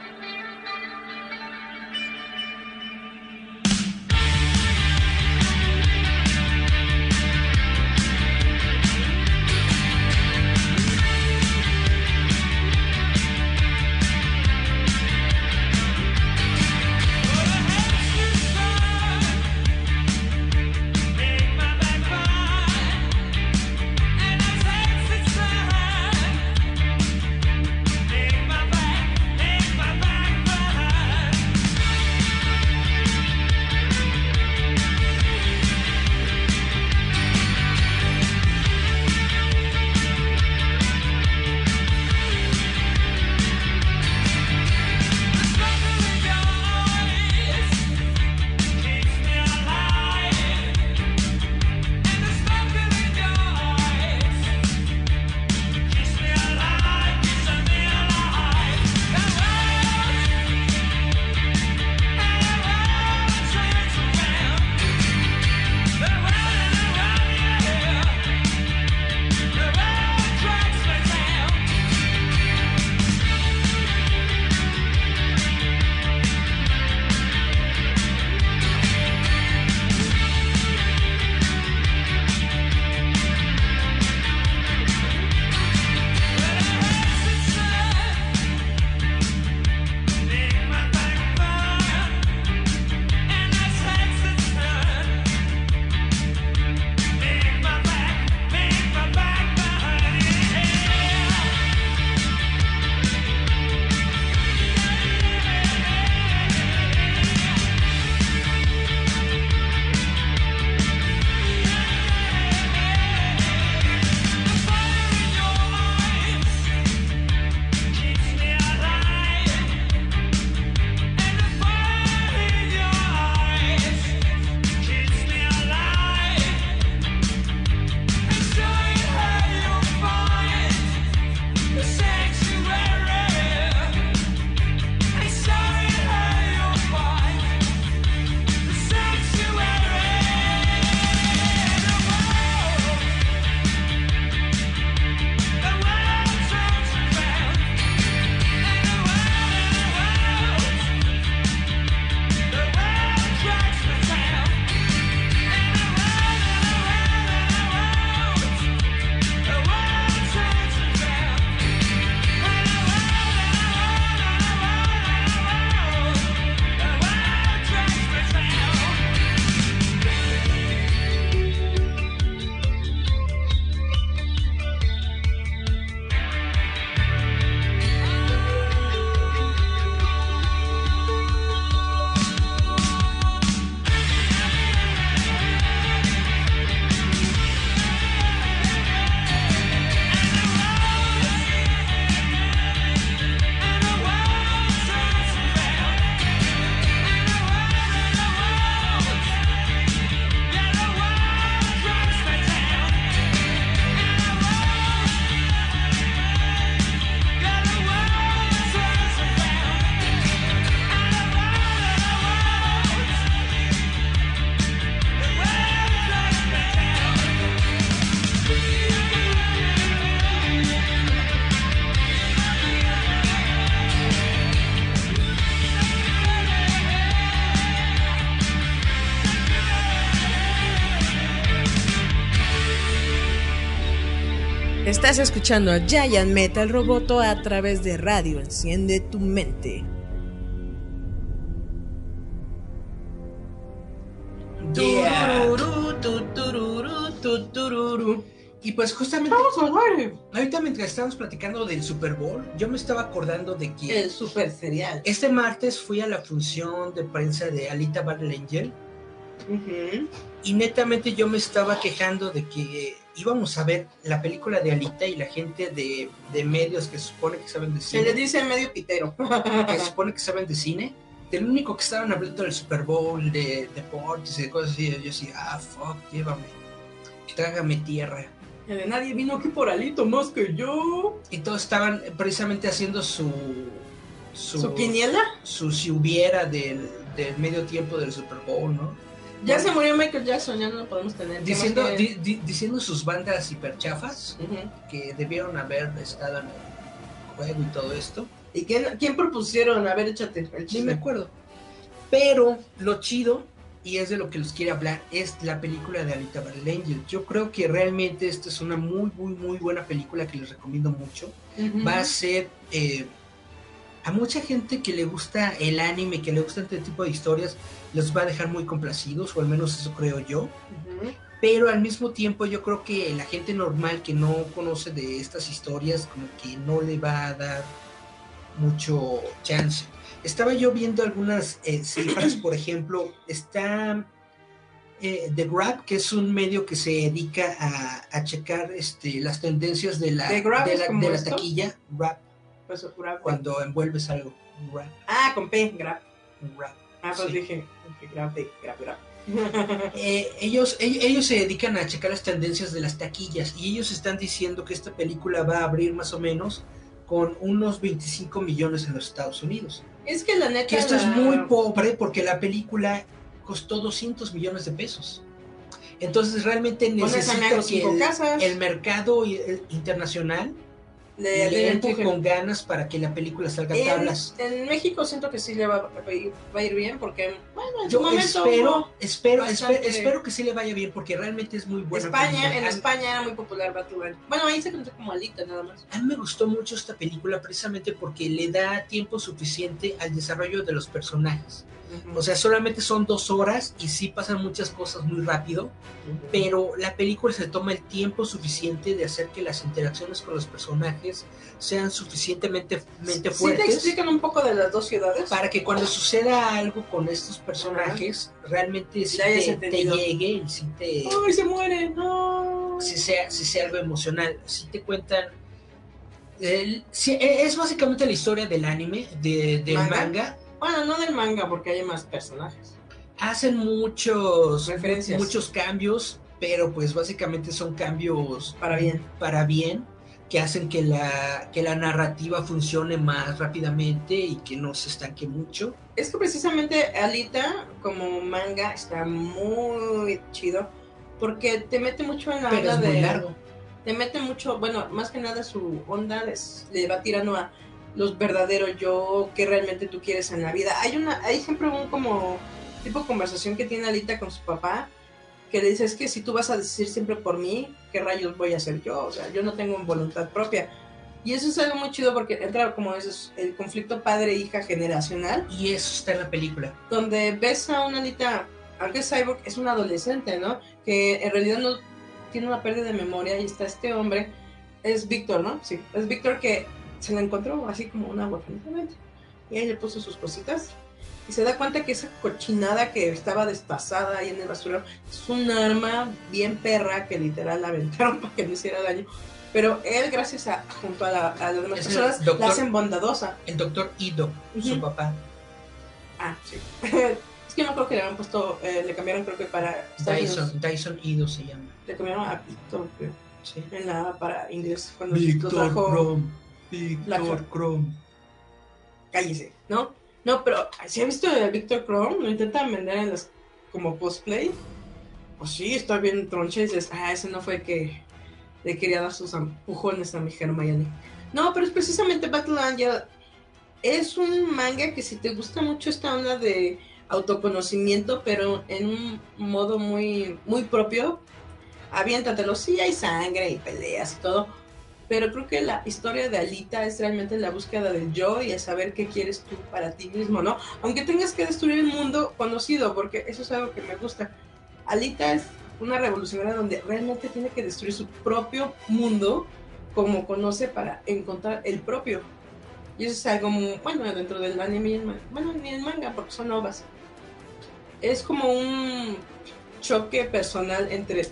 Estás escuchando a Giant Metal Roboto a través de radio. Enciende tu mente. Yeah. Y pues justamente Vamos a ver. ahorita mientras estábamos platicando del Super Bowl, yo me estaba acordando de que El super serial. este martes fui a la función de prensa de Alita Battle Angel y netamente yo me estaba quejando de que íbamos a ver la película de Alita y la gente de, de medios que se supone que saben de Se le cine, dice medio pitero. que se supone que saben de cine, del único que estaban hablando del Super Bowl, de deportes y de cosas así, yo decía, ah, fuck, llévame, trágame tierra. El de Nadie vino aquí por Alito más que yo. Y todos estaban precisamente haciendo su... ¿Su, quiniela? su si hubiera del, del medio tiempo del Super Bowl, ¿no? Ya se murió Michael Jackson, ya no lo podemos tener. ¿Qué Diciendo, más que- di- di- diciendo sus bandas hiperchafas que debieron haber estado en el juego y todo esto. ¿Y quién, quién propusieron? A ver, échate el Ni me acuerdo. Pero lo chido, y es de lo que los quiere hablar, es la película de Alita Battle Angel. Yo creo que realmente esta es una muy, muy, muy buena película que les recomiendo mucho. Va a ser... eh, a mucha gente que le gusta el anime, que le gusta este tipo de historias, los va a dejar muy complacidos, o al menos eso creo yo. Pero al mismo tiempo yo creo que la gente normal que no conoce de estas historias como que no le va a dar mucho chance. Estaba yo viendo algunas eh, cifras, por ejemplo, está eh, The Grab, que es un medio que se dedica a, a checar este, las tendencias de la, taquilla, Grab, Pues, cuando envuelves algo, Grab, Ah, con P, grab. Grab. Ah, pues Sí. dije, grab, grab, grab. Eh, ellos, ellos, ellos se dedican a checar las tendencias de las taquillas y ellos están diciendo que esta película va a abrir más o menos con unos 25 millones en los Estados Unidos. es que la neta. Que esto es la- muy pobre porque la película costó 200 millones de pesos. Entonces realmente necesita que el, el mercado internacional le, le entre- con ganas para que la película salga en, tablas. en México siento que sí le va, va a ir, bien porque, bueno, en su Yo momento espero, espero, bastante- espero, espero que sí le vaya bien porque realmente es muy buena. España, película. en España era muy popular Batman. Bueno, ahí se conoce como Alita nada más. A mí me gustó mucho esta película precisamente porque le da tiempo suficiente al desarrollo de los personajes. O sea, solamente son dos horas y sí pasan muchas cosas muy rápido, pero la película se toma el tiempo suficiente de hacer que las interacciones con los personajes sean suficientemente mente ¿Sí te fuertes explican un poco de las dos ciudades? para que cuando suceda algo con estos personajes realmente sí te, te llegue y sí te ¡Ay, se muere! ¡No! si sea, si sea algo emocional. Si te cuentan. el- sí, e- es básicamente la historia del anime, de, del ¿Manga? manga. Bueno, no del manga porque hay más personajes. Hacen muchos, Referencias. muchos cambios, pero pues básicamente son cambios Para bien. para bien que hacen que la, que la narrativa funcione más rápidamente y que no se estanque mucho. Es que precisamente Alita como manga está muy chido porque te mete mucho en la Pero onda es muy de largo. te mete mucho, bueno, más que nada su onda les- le va tirando a los verdaderos yo que realmente tú quieres en la vida. Hay una hay siempre un como tipo de conversación que tiene Alita con su papá que le dice es que si tú vas a decir siempre por mí, ¿qué rayos voy a hacer yo? O sea, yo no tengo voluntad propia. Y eso es algo muy chido porque entra como es el conflicto padre-hija generacional Y eso está en la película. donde ves a una Alita, aunque es cyborg, es un adolescente, ¿no? Que en realidad no tiene una pérdida de memoria y está este hombre, es Víctor, ¿no? Sí, es Víctor que se la encontró así como una huérfana y ahí le puso sus cositas y se da cuenta que esa cochinada que estaba destazada ahí en el basurero es un arma bien perra que literal la aventaron para que no hiciera daño. Pero él, gracias a, junto a, la, a las demás personas, doctor- la hacen bondadosa. El doctor Ido, su papá, Ah, sí. es que no creo que le habían puesto, eh, le cambiaron creo que para Unidos. Dyson, Dyson Ido se llama. Le cambiaron a Víctor, creo, ¿sí? en la para inglés cuando lo trajo. Víctor. Chrome. Cállese, ¿no? No, pero si ha visto el Víctor Chrome, lo intentan vender en las como cosplay. Pues sí, está bien troncha y dices, ah, ese no fue que le quería dar sus empujones a mi Hermione. No, pero es precisamente Battle Angel. Es un manga que si te gusta mucho esta onda de autoconocimiento, pero en un modo muy, muy propio, aviéntatelo. Sí, hay sangre y peleas y todo, Pero creo que la historia de Alita es realmente la búsqueda del yo y el saber qué quieres tú para ti mismo, ¿no? Aunque tengas que destruir el mundo conocido, porque eso es algo que me gusta. Alita es una revolucionaria donde realmente tiene que destruir su propio mundo como conoce para encontrar el propio. Y eso es algo muy, bueno, dentro del anime, bueno, ni el manga, porque son ovas. Es como un choque personal entre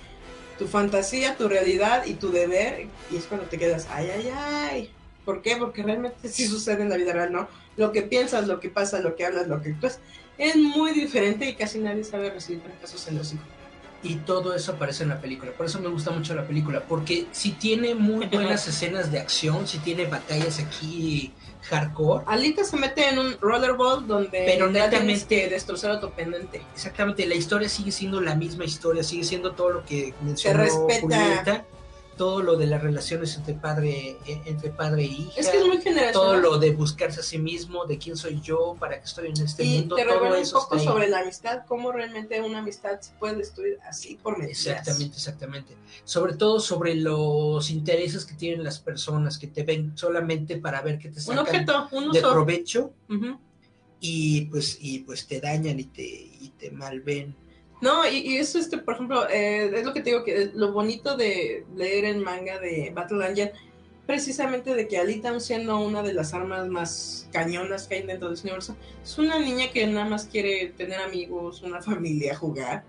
tu fantasía, tu realidad y tu deber, y es cuando te quedas, ay, ay, ay. ¿Por qué? Porque realmente sí sucede en la vida real, ¿no? Lo que piensas, lo que pasa, lo que hablas, lo que actúas, es muy diferente y casi nadie sabe recibir fracasos en los hijos. y todo eso aparece en la película. Por eso me gusta mucho la película, porque si tiene muy buenas escenas de acción, si tiene batallas aquí hardcore, Alita se mete en un rollerball donde Pero netamente- destrozar a tu pendiente. exactamente, la historia sigue siendo la misma historia, sigue siendo todo lo que mencionó respeta. Julieta, todo lo de las relaciones entre padre, eh, entre padre e hija. Es que es muy generacional. todo lo de buscarse a sí mismo, de quién soy yo, para qué estoy en este y mundo, te todo revela un eso poco está ahí. sobre la amistad, cómo realmente una amistad se puede destruir así por mentiras. Exactamente, exactamente. Sobre todo sobre los intereses que tienen las personas que te ven solamente para ver que te Un sacan objeto, un de provecho y pues y pues te dañan y te y te malven. No, y, eso, este, por ejemplo, eh, es lo que te digo, que lo bonito de leer el manga de Battle Angel, precisamente de que Alita, siendo una de las armas más cañonas que hay dentro de ese universo, es una niña que nada más quiere tener amigos, una familia, jugar,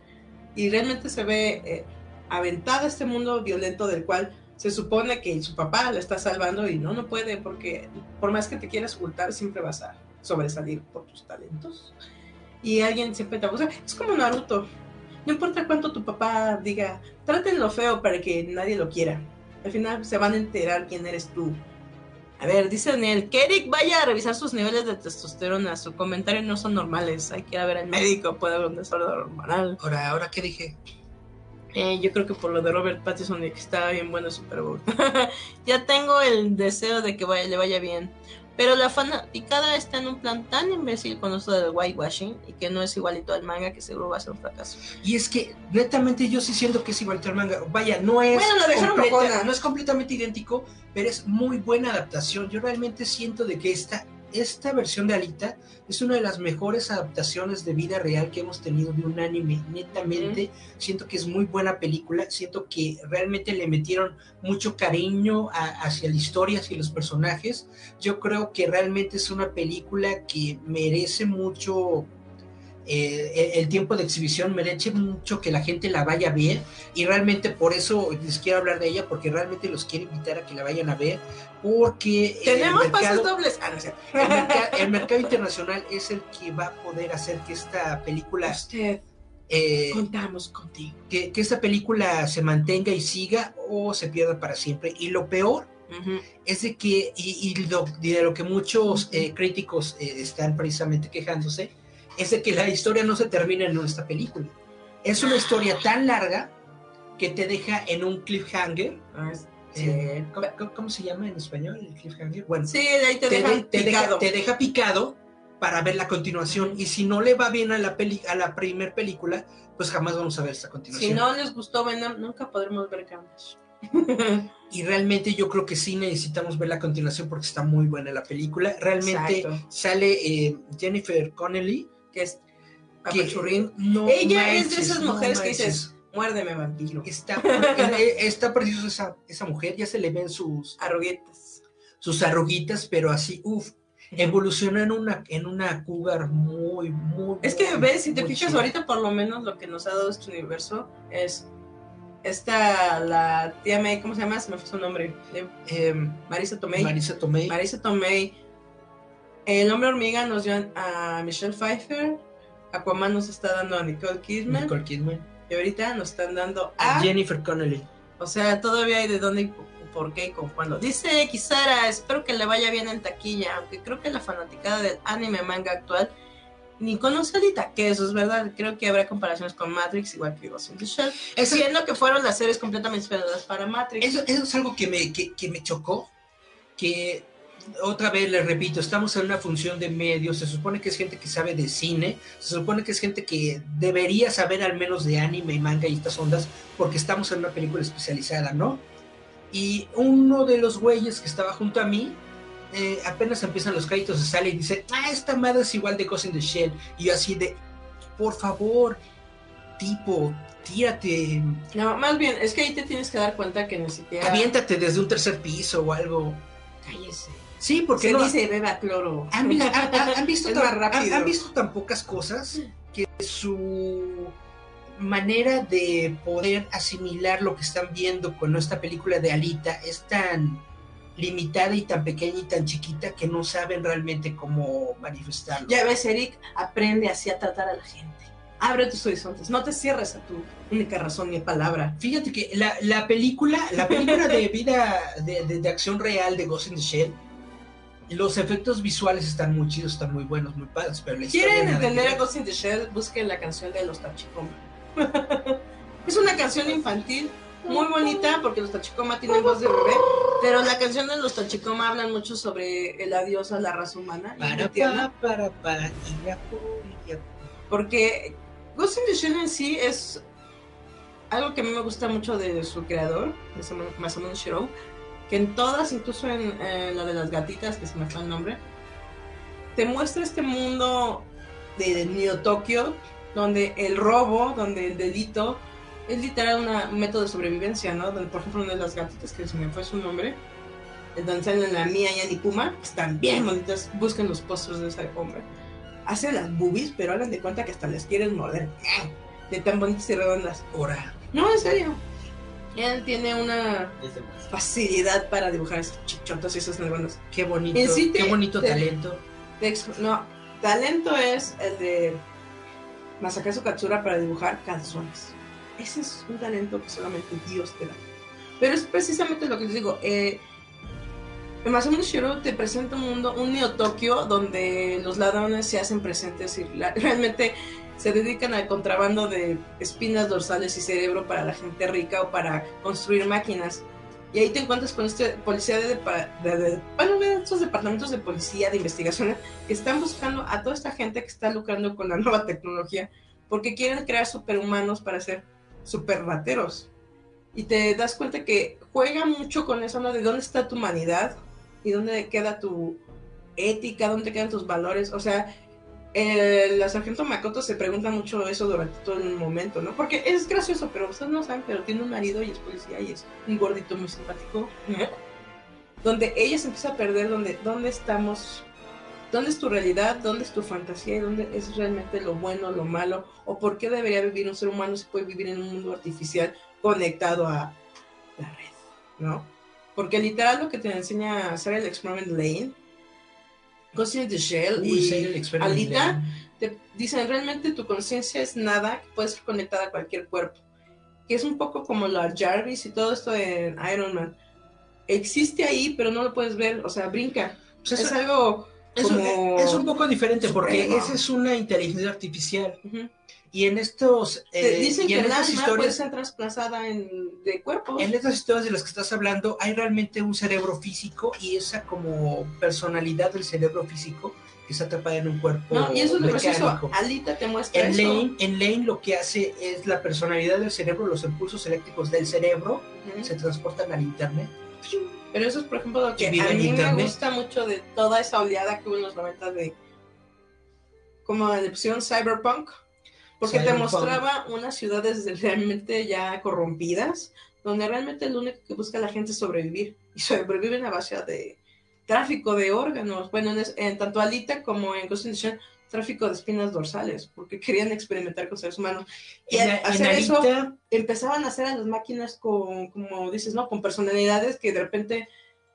y realmente se ve eh, aventada a este mundo violento del cual se supone que su papá la está salvando y no, no puede, porque por más que te quieras ocultar, siempre vas a sobresalir por tus talentos. Y alguien siempre te abusa. Es como Naruto. No importa cuánto tu papá diga, trátenlo feo para que nadie lo quiera. Al final se van a enterar quién eres tú. A ver, dice Daniel, que Eric vaya a revisar sus niveles de testosterona. Sus comentarios no son normales. Hay que ir a ver al médico, puede haber un desorden hormonal. Ahora, ahora qué dije? Eh, yo creo que por lo de Robert Pattinson que estaba bien bueno el Super Bowl. ya tengo el deseo de que vaya, le vaya bien. Pero la fanaticada está en un plan tan imbécil con esto del whitewashing y que no es igualito al manga que seguro va a ser un fracaso. Y es que netamente yo sí siento que es igual que el manga. Vaya, no es Bueno, completa- no es completamente idéntico, pero es muy buena adaptación. Yo realmente siento de que esta esta versión de Alita es una de las mejores adaptaciones de vida real que hemos tenido de un anime. Netamente, siento que es muy buena película. Siento que realmente le metieron mucho cariño a- hacia la historia, hacia los personajes. Yo creo que realmente es una película que merece mucho. Eh, el tiempo de exhibición merece mucho que la gente la vaya a ver y realmente por eso les quiero hablar de ella porque realmente los quiero invitar a que la vayan a ver porque Tenemos mercado- dobles. Ah, no es cierto. el merca- el mercado internacional es el que va a poder hacer que esta película Usted, eh, contamos contigo. que, que esta película se mantenga y siga o se pierda para siempre y lo peor Ujú. es de que y, y lo, y de lo que muchos eh, críticos eh, están precisamente quejándose es de que la historia no se termina en esta película es una historia tan larga que te deja en un cliffhanger Ah, es- eh, ¿cómo, cómo- se llama en español el cliffhanger? Bueno, Sí, de ahí te, te, dejan de- te deja, picado. te deja picado para ver la continuación y si no le va bien a la peli a la primer película pues jamás vamos a ver esta continuación Si no les gustó Venom, nunca podremos ver Carnage. y realmente yo creo que sí necesitamos ver la continuación porque está muy buena la película realmente Exacto. sale eh, Jennifer Connelly que es que Papachurrín. no Ella es de manches, esas no mujeres que manches. dices, muérdeme vampiro. está eh, está preciosa esa, esa mujer ya se le ven sus Arruguetas. sus arruguitas pero así uff evolucionó en una en una cougar muy muy Es que muy, ves, si te fijas ahorita por lo menos lo que nos ha dado este universo es esta, la tía May, ¿cómo se llama? Se me fue su nombre. Eh, Em, Marisa Tomei. Marisa Tomei Marisa Tomei. El hombre hormiga nos dio a Michelle Pfeiffer. Aquaman nos está dando a Nicole Kidman. Nicole Kidman Y ahorita nos están dando a a. Jennifer Connelly O sea, todavía hay de dónde y por- qué y con cuándo. Dice Kisara, espero que le vaya bien en taquilla, aunque creo que la fanaticada del anime manga actual ni conoce ahorita, que eso es verdad. Creo que habrá comparaciones con Matrix, igual que Ghost in the Shell. eso, Siendo que fueron las series completamente esperadas para Matrix. eso, eso es algo que me, que, que me chocó que otra vez les repito, estamos en una función de medios, se supone que es gente que sabe de cine, se supone que es gente que debería saber al menos de anime y manga y estas ondas, porque estamos en una película especializada, ¿no? Y uno de los güeyes que estaba junto a mí, eh, apenas empiezan los créditos, se sale y dice, ah, esta madre es igual de Ghost in the Shell. Y yo así de, por favor, tipo, tírate, No, más bien, es que ahí te tienes que dar cuenta que siquiera. aviéntate desde un tercer piso o algo. Cállese. Sí, porque Se no, dice beba cloro. han, vi- han- han- visto tan, rápido. han- han visto tan pocas cosas que su manera de poder asimilar lo que están viendo con esta película de Alita es tan limitada y tan pequeña y tan chiquita que no saben realmente cómo manifestarlo. Ya ves, Eric, aprende así a tratar a la gente. Abre tus horizontes. No te cierres a tu única razón ni palabra. Fíjate que la, la película, la película de vida de, de- de acción real de Ghost in the Shell, los efectos visuales están muy chidos, están muy buenos, muy padres, pero la ¿Quieren entender a. Ghost in the Shell? Busquen la canción de los Tachikoma. es una canción infantil muy bonita porque los Tachikoma tienen voz de bebé, pero la canción de los Tachikoma hablan mucho sobre el adiós a la raza humana. Para, para, para, para, y ya, y ya. Porque Ghost in the Shell en sí es algo que a mí me gusta mucho de su creador, de Masamune Shirou, que en todas, incluso en, en la de las gatitas, que se me fue el nombre, te muestra este mundo de, de Neo Tokio, donde el robo, donde el delito es literal una- un método de sobrevivencia, ¿no? Donde, por ejemplo, una de las gatitas, que se me fue su nombre, donde salen la mía y Puma, que están bien bonitas, busquen los postres de ese hombre. Hace las boobies, pero hagan de cuenta que hasta les quieren morder. De tan bonitas y redondas. Ahora, No, en serio. Él tiene una facilidad para dibujar esos chichotos y esas nalgonas. qué bonito, En sí te- qué bonito te- talento. Ex- no, talento es el de Masakazu Katsura para dibujar calzones. Ese es un talento que solamente Dios te da. Pero es precisamente lo que les digo. Eh, Masamune Shiro te presenta un mundo, un Neo Tokio, donde los ladrones se hacen presentes y la- realmente se dedican al contrabando de espinas dorsales y cerebro para la gente rica o para construir máquinas. Y ahí te encuentras con este policía de, de- de- de estos departamentos de policía, de investigación, que están buscando a toda esta gente que está lucrando con la nueva tecnología, porque quieren crear superhumanos para ser super rateros. Y te das cuenta que juega mucho con eso, ¿no? De dónde está tu humanidad y dónde queda tu ética, dónde quedan tus valores. O sea, el, la sargento Makoto se pregunta mucho eso durante todo el momento, ¿no? Porque es gracioso, pero ustedes no saben, pero tiene un marido y es policía y es un gordito muy simpático. Donde ella se empieza a perder, donde, dónde estamos, dónde es tu realidad, dónde es tu fantasía y dónde es realmente lo bueno, lo malo, o por qué debería vivir un ser humano si puede vivir en un mundo artificial conectado a la red, ¿no? Porque literal lo que te enseña a hacer el Experiment Lane, Ghost in the Shell y. Alita, te dicen realmente tu conciencia es nada que puede ser conectada a cualquier cuerpo. Que es un poco como la Jarvis y todo esto en Iron Man. Existe ahí, pero no lo puedes ver, o sea, brinca. Pues es algo es, como- es un poco diferente porque esa es una inteligencia artificial Ujú. Y en estos eh, dicen y que en el estas alma puede historias ser trasplazada en, de cuerpos. En estas historias de las que estás hablando hay realmente un cerebro físico y esa como personalidad del cerebro físico que está atrapada en un cuerpo No, y eso es mecánico. Alita te muestra En eso. Lane, en Lane lo que hace es la personalidad del cerebro, los impulsos eléctricos del cerebro se transportan al internet. Pero eso es, por ejemplo, lo que a mí me gusta mucho de toda esa oleada que hubo en los 90 de. como le pusieron Cyberpunk. Porque te mostraba unas ciudades de- realmente ya corrompidas, donde realmente lo único que busca la gente es sobrevivir. Y sobreviven a base de tráfico de órganos. Bueno, en, en tanto Alita como en Ghost in the Shell, tráfico de espinas dorsales, porque querían experimentar con seres humanos. Y En, al hacer eso, Alita, empezaban a hacer a las máquinas con, como dices, ¿no? Con personalidades que de repente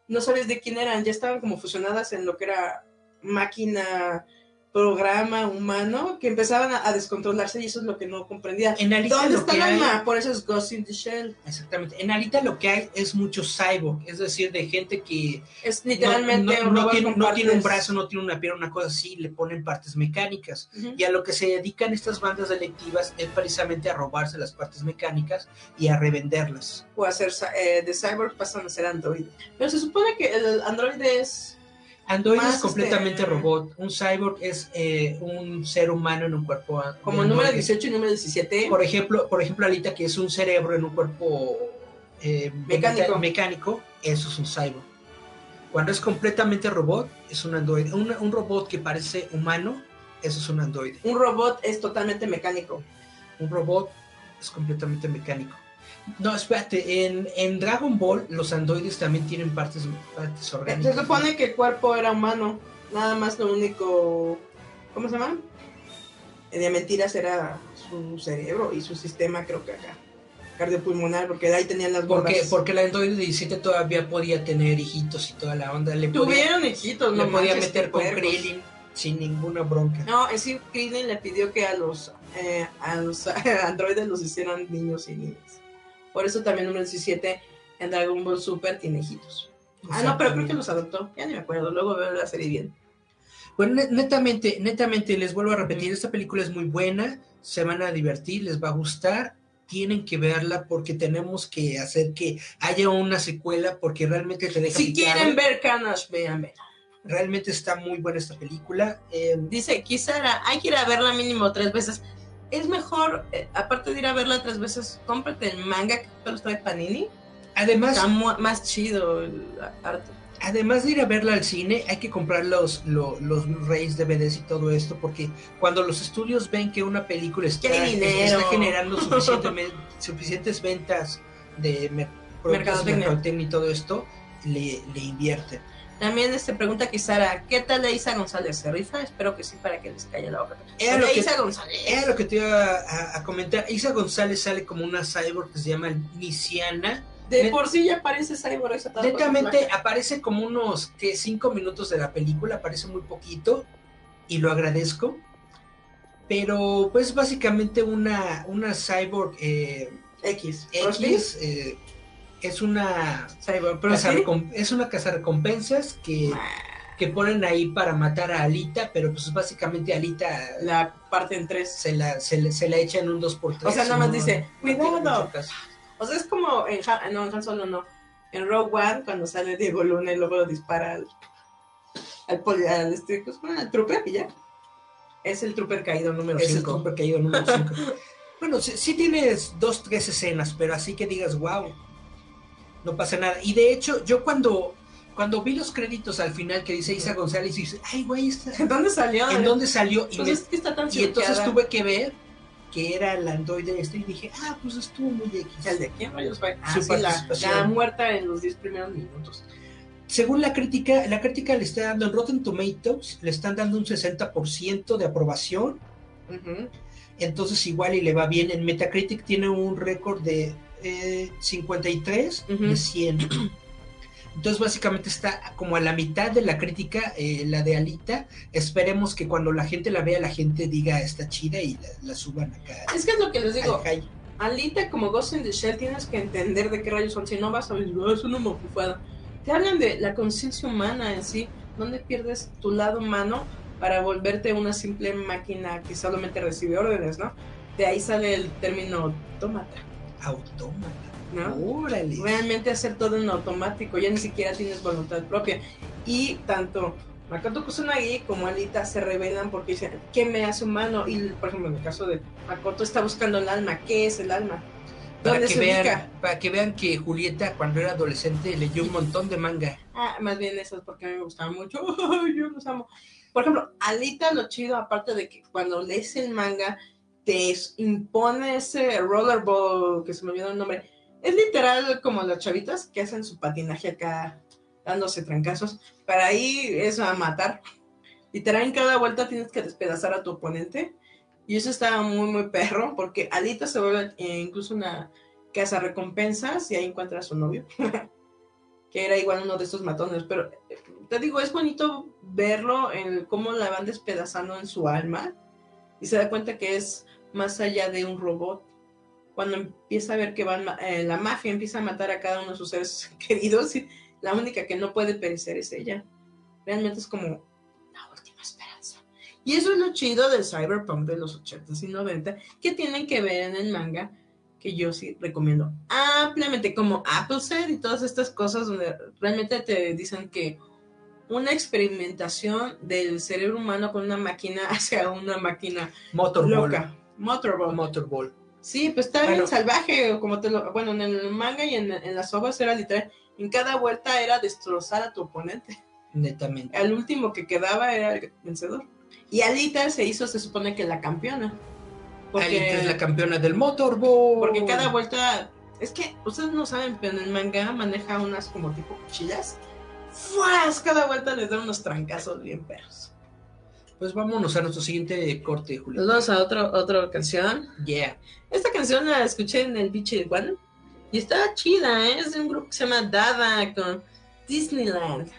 no sabes de quién eran, ya estaban como fusionadas en lo que era máquina, programa, humano, que empezaban a, a descontrolarse y eso es lo que no comprendía. en Alita ¿Dónde lo está que hay? Por eso es Ghost in the Shell. exactamente, en Alita lo que hay es mucho cyborg, es decir, de gente que Es no- literalmente no, no robot tiene, no tiene un brazo, no tiene una pierna, una cosa así, le ponen partes mecánicas. Ujú. Y a lo que se dedican estas bandas delictivas es precisamente a robarse las partes mecánicas y a revenderlas. O hacer eh, de cyborg pasan a ser android. Pero se supone que el android es Android es completamente este, robot. Un cyborg es eh, un ser humano en un cuerpo. como el número androide. 18 y número 17. Por ejemplo, por ejemplo, Alita, que es un cerebro en un cuerpo eh, Mecánico. mecánico, eso es un cyborg. Cuando es completamente robot, es un androide. Un, un robot que parece humano, eso es un androide. Un robot es totalmente mecánico. Un robot es completamente mecánico. No, espérate, en, en Dragon Ball los androides también tienen partes, partes orgánicas. Se supone que el cuerpo era humano. Nada más lo único. ¿Cómo se llama? Eh, De mentiras era su cerebro y su sistema, creo que acá. Cardiopulmonar, porque de ahí tenían las gordas. Porque, porque el androide 17 todavía podía tener hijitos y toda la onda. Le podía, Tuvieron hijitos, le no podía manches, meter con. Krillin sin ninguna bronca. No, es que Krillin le pidió que a los, eh, a los androides los hicieran niños y niñas. Por eso también número 17 en Dragon Ball Super tiene hijitos. Ah, no, pero creo que los adoptó. Ya ni me acuerdo. Luego veo la serie bien. Bueno, ne- netamente, netamente, les vuelvo a repetir, esta película es muy buena, se van a divertir, les va a gustar, tienen que verla porque tenemos que hacer que haya una secuela porque realmente te deja Si picado. quieren ver Carnage, vean, vean. Realmente está muy buena esta película. eh, Dice Kisara, hay que ir a verla mínimo tres veces. Es mejor, eh, aparte de ir a verla tres veces, cómprate el manga que los trae Panini. además, Está más chido el arte. además de ir a verla al cine, hay que comprar los, lo- los Blu-rays, DVDs y todo esto, porque cuando los estudios ven que una película está, está generando suficientes ventas de mer- productos de Mercadotecnia. mercadotecnia y todo esto, le, le invierten. También este pregunta Kisara, ¿qué tal de Isa González? ¿Se rifa? Espero que sí para que les calle la boca. Era De lo que- Isa González. Era lo que te iba a, a comentar. Isa González sale como una cyborg que se llama Nisiana. De Net- por sí ya parece Cyborg esa Netamente aparece como unos que cinco minutos de la película, aparece muy poquito y lo agradezco. Pero pues básicamente una, una cyborg eh, X. X eh, es una Cyborg. Pero sí. cazarrecom- es una cazarrecompensas que, que ponen ahí para matar a Alita, pero pues básicamente Alita La parte en tres. se la, se, le- se la echa en un 2x3. O sea, nada más dice, no tiene "Cuidado". O sea, es como en Han, no, en Han Solo no. En Rogue One, cuando sale Diego Luna y luego lo dispara al, al, poli, al, este, ¿cómo se llama? Al trooper y ya. Es el trooper caído número Es el 5. super caído número 5. bueno, sí, sí tienes dos, tres escenas, pero así que digas, wow, no pasa nada. Y de hecho, yo cuando, cuando vi los créditos al final que dice Isa González, dice, ay, güey, esta- ¿Dónde salió? ¿en dónde salió? Y, Pues me- es que está tan y entonces tuve que ver que era el androide este y dije, ah, pues estuvo muy X. ¿El de quién rayos? Ah, sí, la, la muerta en los 10 primeros minutos. Según la crítica, la crítica le está dando en Rotten Tomatoes, le están dando un 60% de aprobación. Entonces igual y le va bien. En Metacritic tiene un récord de eh, 53 Ujú. de 100. Entonces básicamente está como a la mitad de la crítica, eh, la de Alita. Esperemos que cuando la gente la vea, la gente diga está chida y la, la suban acá. Es que es lo que les digo. Alita como Ghost in the Shell tienes que entender de qué rayos son, si no vas a decir, "Ah, es una mofufada. Te hablan de la conciencia humana en sí, donde pierdes tu lado humano para volverte una simple máquina que solamente recibe órdenes, ¿no? De ahí sale el término autómata, Autómata. ¿no? Órale. Realmente hacer todo en automático, ya ni siquiera tienes voluntad propia. Y tanto Makoto Kusanagi como Alita se revelan porque dicen, ¿qué me hace humano? Y por ejemplo, en el caso de Makoto está buscando el alma, ¿qué es el alma? Para ¿Dónde que, se vean, ubica? para que vean que Julieta cuando era adolescente leyó un montón de manga. Ah, más bien eso es porque a mí me gustaban mucho. Yo los amo. Por ejemplo, Alita, lo chido, aparte de que cuando lees el manga, te impone ese rollerball, que se me olvidó el nombre. Es literal como las chavitas que hacen su patinaje acá, dándose trancazos. Para ahí es a matar. Literal, en cada vuelta tienes que despedazar a tu oponente. Y eso está muy, muy perro, porque Alita se vuelve eh, incluso una casa recompensas y ahí encuentra a su novio. que era igual uno de estos matones, pero eh, te digo, es bonito verlo en cómo la van despedazando en su alma y se da cuenta que es más allá de un robot. Cuando empieza a ver que van, eh, la mafia empieza a matar a cada uno de sus seres queridos, y la única que no puede perecer es ella. Realmente es como la última esperanza. Y eso es lo chido del cyberpunk de los 80s y 90 que tienen que ver en el manga que yo sí recomiendo ampliamente, como Appleset y todas estas cosas donde realmente te dicen que una experimentación del cerebro humano con una máquina hacia una máquina Motorball. loca. Motorball. Motorball. Sí, pues está bien salvaje, como te lo, bueno, en el manga y en, en las obras era literal, en cada vuelta era destrozar a tu oponente. Netamente. Al último que quedaba era el vencedor. Y Alita se hizo, se supone que la campeona. Porque, Alita es la campeona del motorball. porque cada vuelta, es que ustedes no saben, pero en el manga maneja unas como tipo cuchillas. ¡Fuas! Cada vuelta les da unos trancazos bien perros. Pues vámonos a nuestro siguiente corte, Julio. Nos vamos a otro, otra canción. Yeah. Esta canción la escuché en el Beach One y está chida, ¿eh? es de un grupo que se llama Dada con Disneyland.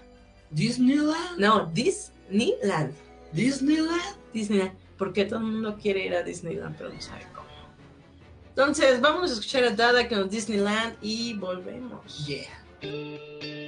Disneyland. No, Disneyland. Disneyland. Disneyland. Porque todo el mundo quiere ir a Disneyland, pero no sabe cómo. Entonces, vamos a escuchar a Dada con Disneyland y volvemos. Yeah.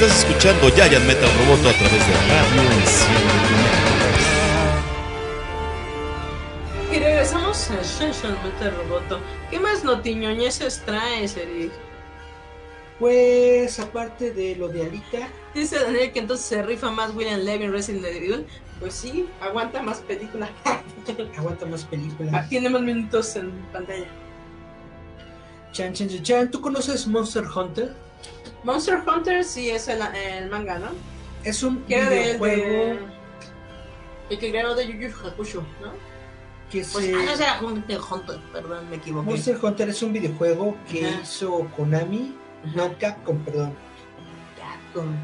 Estás escuchando Giant Metal Roboto a través de Radio Enciende tu Mente. Y regresamos a Shenshan Metal Roboto. ¿Qué más notiñoñeces traes, Eric? Pues aparte de lo de Alita, Dice Daniel que entonces se rifa más William Levy Resident Evil. Pues sí, aguanta más película. aguanta más películas. Tiene más minutos en pantalla. Chan, chan, chan, chan. ¿Tú conoces Monster Hunter? Monster Hunter sí es el, el manga, ¿no? Es un Que videojuego de... El que creó de Yu Yu Hakusho, ¿no? que Pues, se... ah, no, era Hunter Hunter, perdón, me equivoqué. Monster Hunter es un videojuego que Ajá. hizo Konami, no Capcom, perdón. Capcom.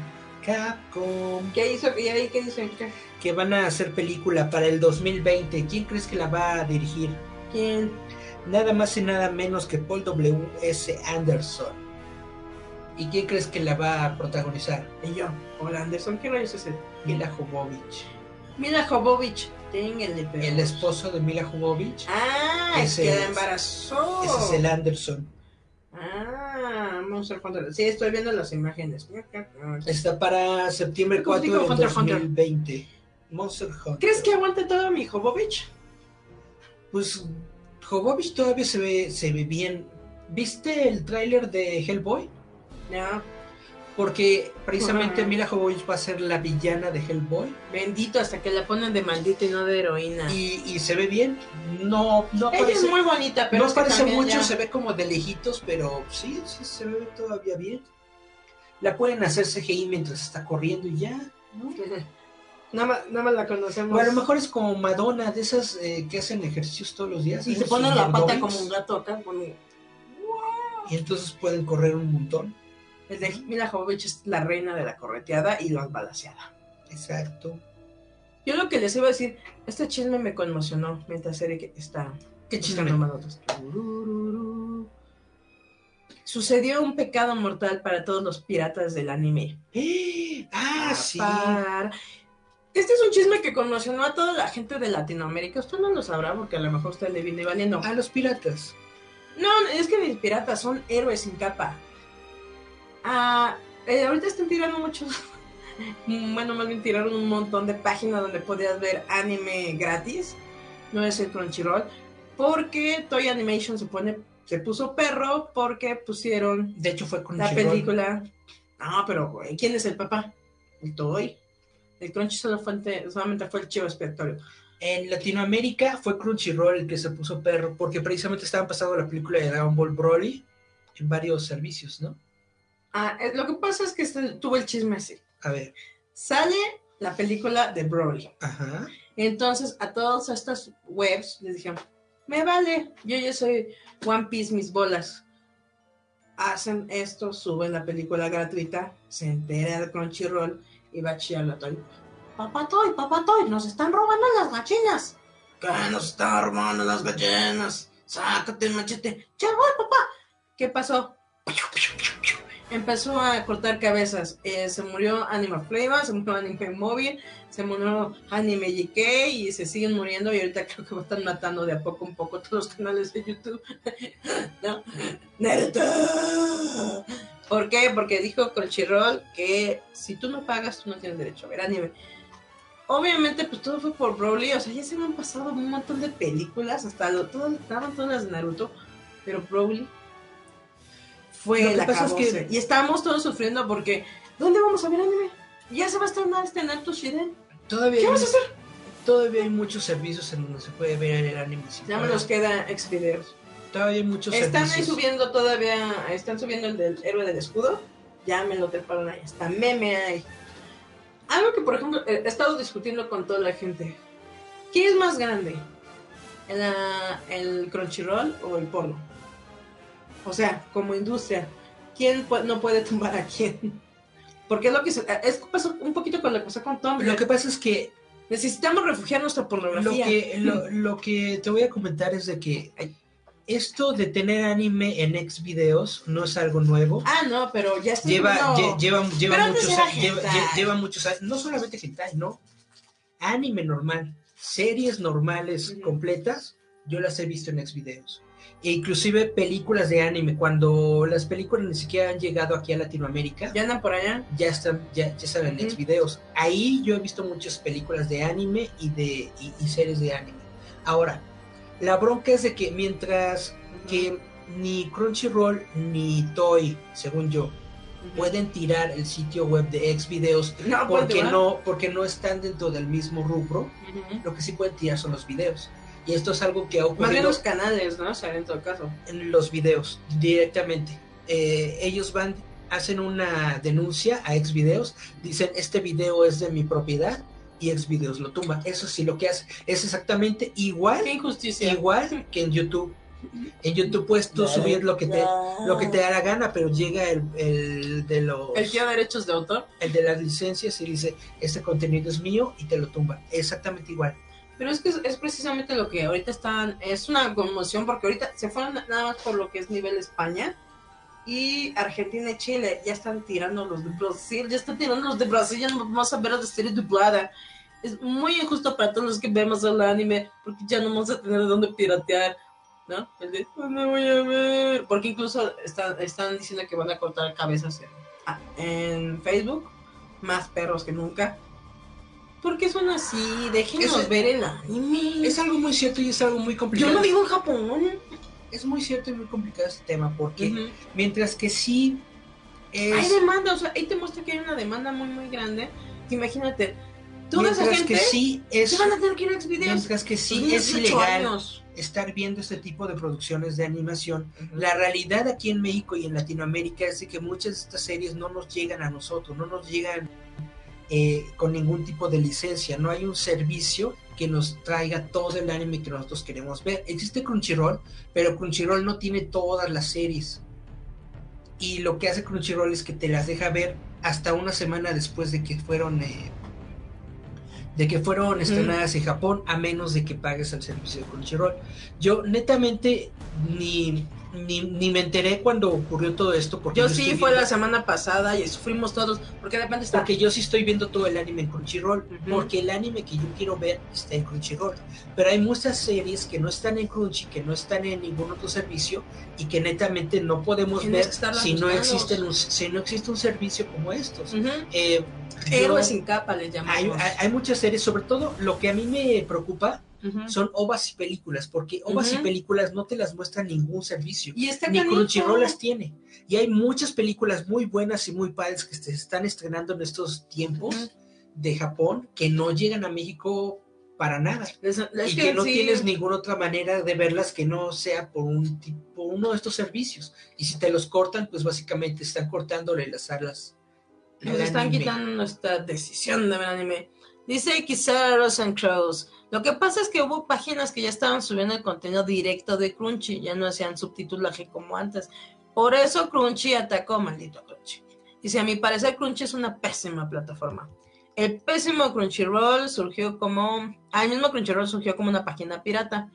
Capcom. ¿Qué hizo? ¿Y ahí qué dice? ¿Qué- Que van a hacer película para el 2020. ¿Quién crees que la va a dirigir? ¿Quién? Nada más y nada menos que Paul W.S. Anderson. ¿Y quién crees que la va a protagonizar? Y yo. Hola Anderson, ¿qué rayos es ese? Mila Jovovich. Mila Jovovich. Téngale, pero- El esposo de Mila Jovovich. Ah, es que la es- embarazó. Ese es el Anderson. Ah, Monster Hunter. Sí, estoy viendo las imágenes. Está para septiembre ¿Cómo 4 digo del Hunter, Hunter? 2020. Monster Hunter. ¿Crees que aguante todo mi Jovovich? Pues Jovovich todavía se ve, se ve bien. ¿Viste el tráiler de Hellboy? No. Porque precisamente Ajá. Mila Jovovich va a ser la villana de Hellboy. Bendito hasta que la ponen de maldita y no de heroína. Y, y se ve bien. No, no Ella parece, es muy bonita, pero no parece mucho, ya- se ve como de lejitos, pero sí, sí se ve todavía bien. La pueden hacer CGI mientras está corriendo y ya. ¿no? Nada más, nada más la conocemos. O a lo mejor es como Madonna, de esas eh, que hacen ejercicios todos los días. Y se pone Sus la pata como un gato acá. Con... Y entonces pueden correr un montón. El de Mila Jovovich es la reina de la correteada y la balaseada. Exacto. Yo lo que les iba a decir, este chisme me conmocionó mientras Eric está ¿Qué chisme? Sucedió un pecado mortal para todos los piratas del anime. Ah, sí. Este es un chisme que conmocionó a toda la gente de Latinoamérica. Usted no lo sabrá porque a lo mejor usted le viene valiendo. A los piratas. No, es que mis piratas son héroes sin capa. Ah, eh, ahorita están tirando muchos. Bueno, más bien tiraron un montón de páginas donde podías ver anime gratis. No es el Crunchyroll. Porque Toy Animation se pone, se puso perro porque pusieron De hecho, fue la película. No, pero güey, ¿quién es el papá? El Toy. El Crunchy solo fue el- solamente fue el chivo expiatorio. En Latinoamérica fue Crunchyroll el que se puso perro, porque precisamente estaban pasando la película de Dragon Ball Broly en varios servicios, ¿no? Ah, eh, lo que pasa es que este, tuvo el chisme así. A ver. Sale la película de Broly. Ajá. Entonces a todas estas webs les dijeron, me vale, yo ya soy One Piece mis bolas. Hacen esto, suben la película gratuita, se entera de Crunchyroll y va a chillar a Toy. Papá Toy, papá Toy, nos están robando las gallinas. ¿Qué nos están robando las gallinas? Sácate el machete. Ya voy, papá. ¿Qué pasó? Empezó a cortar cabezas. Eh, se murió Anima Flavor, se murió Anime Móvil, se murió Anime GK y se siguen muriendo y ahorita creo que están matando de a poco un poco todos los canales de YouTube. ¿No? ¡Naruto! ¿Por qué? Porque dijo Crunchyroll que si tú no pagas, tú no tienes derecho a ver anime. Obviamente, pues todo fue por Broly, o sea, ya se me han pasado un montón de películas, hasta lo, todo, estaban todas las de Naruto, pero Broly fue la pasa es que- Y estábamos todos sufriendo porque, ¿dónde vamos a ver anime? Ya se va a estrenar este Naruto Shiden. Todavía ¿Qué hay, vamos a hacer? todavía hay muchos servicios en donde se puede ver el anime. Ya me nos queda ex videos. Todavía hay muchos Están servicios. subiendo todavía, están subiendo el del héroe del escudo. Ya me lo treparon ahí, hasta meme hay. Algo que, por ejemplo, he estado discutiendo con toda la gente. ¿Qué es más grande? ¿El, ¿El Crunchyroll o el porno? O sea, como industria, ¿quién pu- no puede tumbar a quién? Porque es lo que se, es pasó un poquito con lo que pasó con Tom. Lo que pasa es que Necesitamos refugiar nuestra lo pornografía. que, lo, lo que te voy a comentar es de que esto de tener anime en ex videos no es algo nuevo. Ah, no, pero ya está. lleva, lle- lleva, lleva muchos lleva, lleva muchos años, no solamente hentai, no. Anime normal, series normales completas, yo las he visto en ex videos. E inclusive películas de anime, cuando las películas ni siquiera han llegado aquí a Latinoamérica, Ya andan por allá. ya están, ya, ya están en videos. Ahí yo he visto muchas películas de anime y de y, y series de anime. Ahora, La bronca es de que mientras que ni Crunchyroll ni Toy, según yo, pueden tirar el sitio web de Xvideos No, porque no, porque no están dentro del mismo rubro, lo que sí pueden tirar son los videos. Y esto es algo que ha Más bien ocurrido los canales, ¿no? O sea, en todo caso. en los videos directamente. Eh, ellos van, hacen una denuncia a Xvideos, dicen este video es de mi propiedad y Xvideos lo tumba. Eso sí lo que hace es exactamente igual, Qué injusticia. igual que en YouTube. En YouTube puedes tú subir lo que te lo que te da la gana, pero llega el, el de los El tío de derechos de autor. el de las licencias y dice este contenido es mío y te lo tumba. Exactamente igual. Pero es que es, es precisamente lo que ahorita están, es una conmoción porque ahorita se fueron nada más por lo que es nivel España y Argentina y Chile ya están tirando los de Brasil, ya están tirando los de Brasil, ya no vamos a ver la serie dublada. Es muy injusto para todos los que vemos el anime porque ya no vamos a tener de dónde piratear, ¿no? El de, ¿dónde voy a ver? Porque incluso están, están diciendo que van a cortar cabezas en, ah, en Facebook, más perros que nunca. ¿Por qué son así? Déjenos Es- ver el anime. Es algo muy cierto y es algo muy Yo complicado. lo vivo en Japón. Es muy cierto y muy complicado este tema porque Ujú. mientras que sí es Hay demanda, o sea, ahí te muestra que hay una demanda muy, muy grande. Imagínate, toda esa mientras gente que sí es se van a tener que ir a Xvideos. mientras que sí es ilegal años. estar viendo este tipo de producciones de animación Ujú. la realidad aquí en México y en Latinoamérica es de que muchas de estas series no nos llegan a nosotros no nos llegan eh, con ningún tipo de licencia. No hay un servicio que nos traiga todo el anime que nosotros queremos ver. Existe Crunchyroll pero Crunchyroll no tiene todas las series. Y lo que hace Crunchyroll es que te las deja ver hasta una semana después de que fueron eh, de que fueron estrenadas en Japón a menos de que pagues el servicio de Crunchyroll. Yo netamente ni, ni, ni me enteré cuando ocurrió todo esto porque Yo no sí, fue viendo- la semana pasada y sufrimos todos. Porque de repente está. porque yo sí estoy viendo todo el anime en Crunchyroll, Ujú. porque el anime que yo quiero ver está en Crunchyroll. Pero hay muchas series que no están en Crunchy, que no están en ningún otro servicio y que netamente no podemos Tienes ver si no, existen un, si no existe un servicio como estos. Ujú. Eh, yo- Héroes sin capa les hay, llamamos. hay- hay muchas series, sobre todo lo que a mí me preocupa Son ovas y películas, porque ovas y Ujú. películas no te las muestra ningún servicio. Y está Ni. Crunchyroll las tiene. Y hay muchas películas muy buenas y muy padres que se están estrenando en estos tiempos Ujú. de Japón que no llegan a México para nada. Es, es y que, no sí, tienes ninguna otra manera de verlas que no sea por un tipo, uno de estos servicios. Y si te los cortan, pues básicamente están cortándole las alas. Nos están anime. quitando nuestra decisión de ver anime. Dice quizá Rose and Crows. Lo que pasa es que hubo páginas que ya estaban subiendo el contenido directo de Crunchy, ya no hacían subtitulaje como antes. Por eso Crunchy atacó, maldito Crunchy. Dice, a mi parecer Crunchy es una pésima plataforma. El pésimo Crunchyroll surgió como... Ah, el mismo Crunchyroll surgió como una página pirata.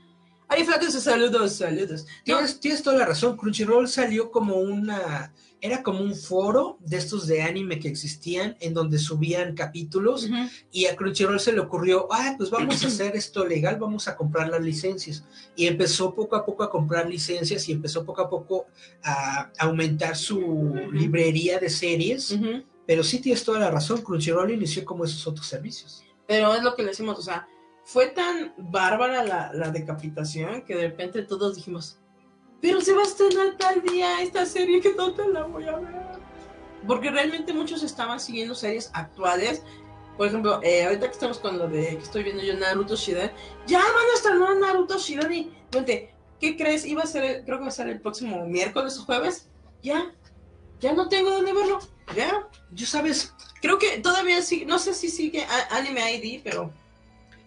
Ari Flacos, saludos, saludos. Tienes, tienes toda la razón. Crunchyroll salió como una. Era como un foro de estos de anime que existían en donde subían capítulos ujú. y a Crunchyroll se le ocurrió, ah, pues vamos a hacer esto legal, vamos a comprar las licencias. Y empezó poco a poco a comprar licencias y empezó poco a poco a aumentar su librería de series. Ujú. Pero sí tienes toda la razón, Crunchyroll inició como esos otros servicios. Pero es lo que le decimos, o sea, fue tan bárbara la, la decapitación que de repente todos dijimos, pero se va a estrenar tal día esta serie que no te la voy a ver. Porque realmente muchos estaban siguiendo series actuales. Por ejemplo, eh, ahorita que estamos con lo de que estoy viendo yo Naruto Shidan, ya van a estrenar Naruto Shidan y, vente, ¿qué crees? Iba a ser, creo que va a ser el próximo miércoles o jueves. Ya, ya no tengo dónde verlo. Ya, Yo sabes, creo que todavía sí, no sé si sigue Anime ID, pero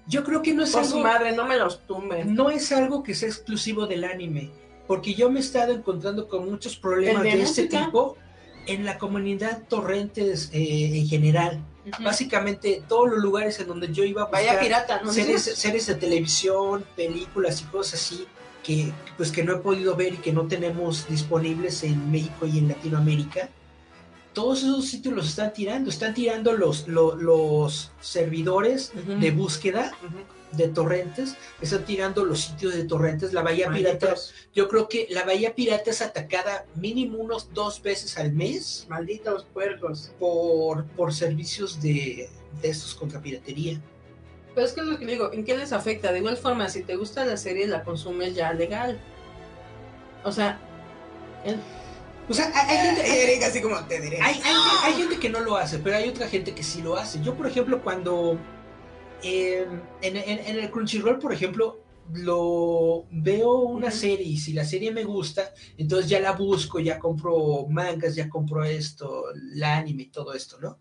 yo creo que no es algo madre, no me los tumben. no es algo que sea exclusivo del anime, porque yo me he estado encontrando con muchos problemas ¿El de, de este tipo en la comunidad torrentes eh, en general. Básicamente, todos los lugares en donde yo iba a Vaya buscar pirata, ¿no? series, series de televisión, películas y cosas así, que pues que no he podido ver y que no tenemos disponibles en México y en Latinoamérica. Todos esos sitios los están tirando, están tirando los, lo- los servidores de búsqueda de torrentes, están tirando los sitios de torrentes, la Bahía Pirata. Yo creo que la Bahía Pirata es atacada mínimo unos dos veces al mes malditos puercos. por, por servicios de, de estos contra piratería. Pero es que es lo que digo, ¿en qué les afecta? De igual forma, si te gusta la serie, la consumes ya legal. O sea, el- O sea, hay, gente, Eric así como te diré. hay- hay- hay gente que no lo hace, pero hay otra gente que sí lo hace. Yo, por ejemplo, cuando eh, en, en- en el Crunchyroll, por ejemplo, lo veo una serie y si la serie me gusta, entonces ya la busco, ya compro mangas, ya compro esto, la anime y todo esto, ¿no?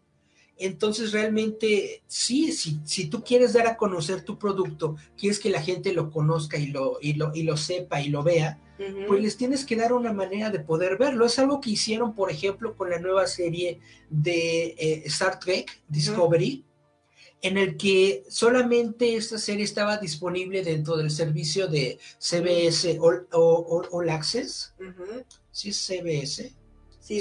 Entonces realmente sí, si, si tú quieres dar a conocer tu producto, quieres que la gente lo conozca y lo, y lo, y lo sepa y lo vea, pues les tienes que dar una manera de poder verlo. Es algo que hicieron, por ejemplo, con la nueva serie de eh, Star Trek Discovery, en el que solamente esta serie estaba disponible dentro del servicio de CBS All, All- All Access. Ujú. Sí, es CBS. ¿Sí?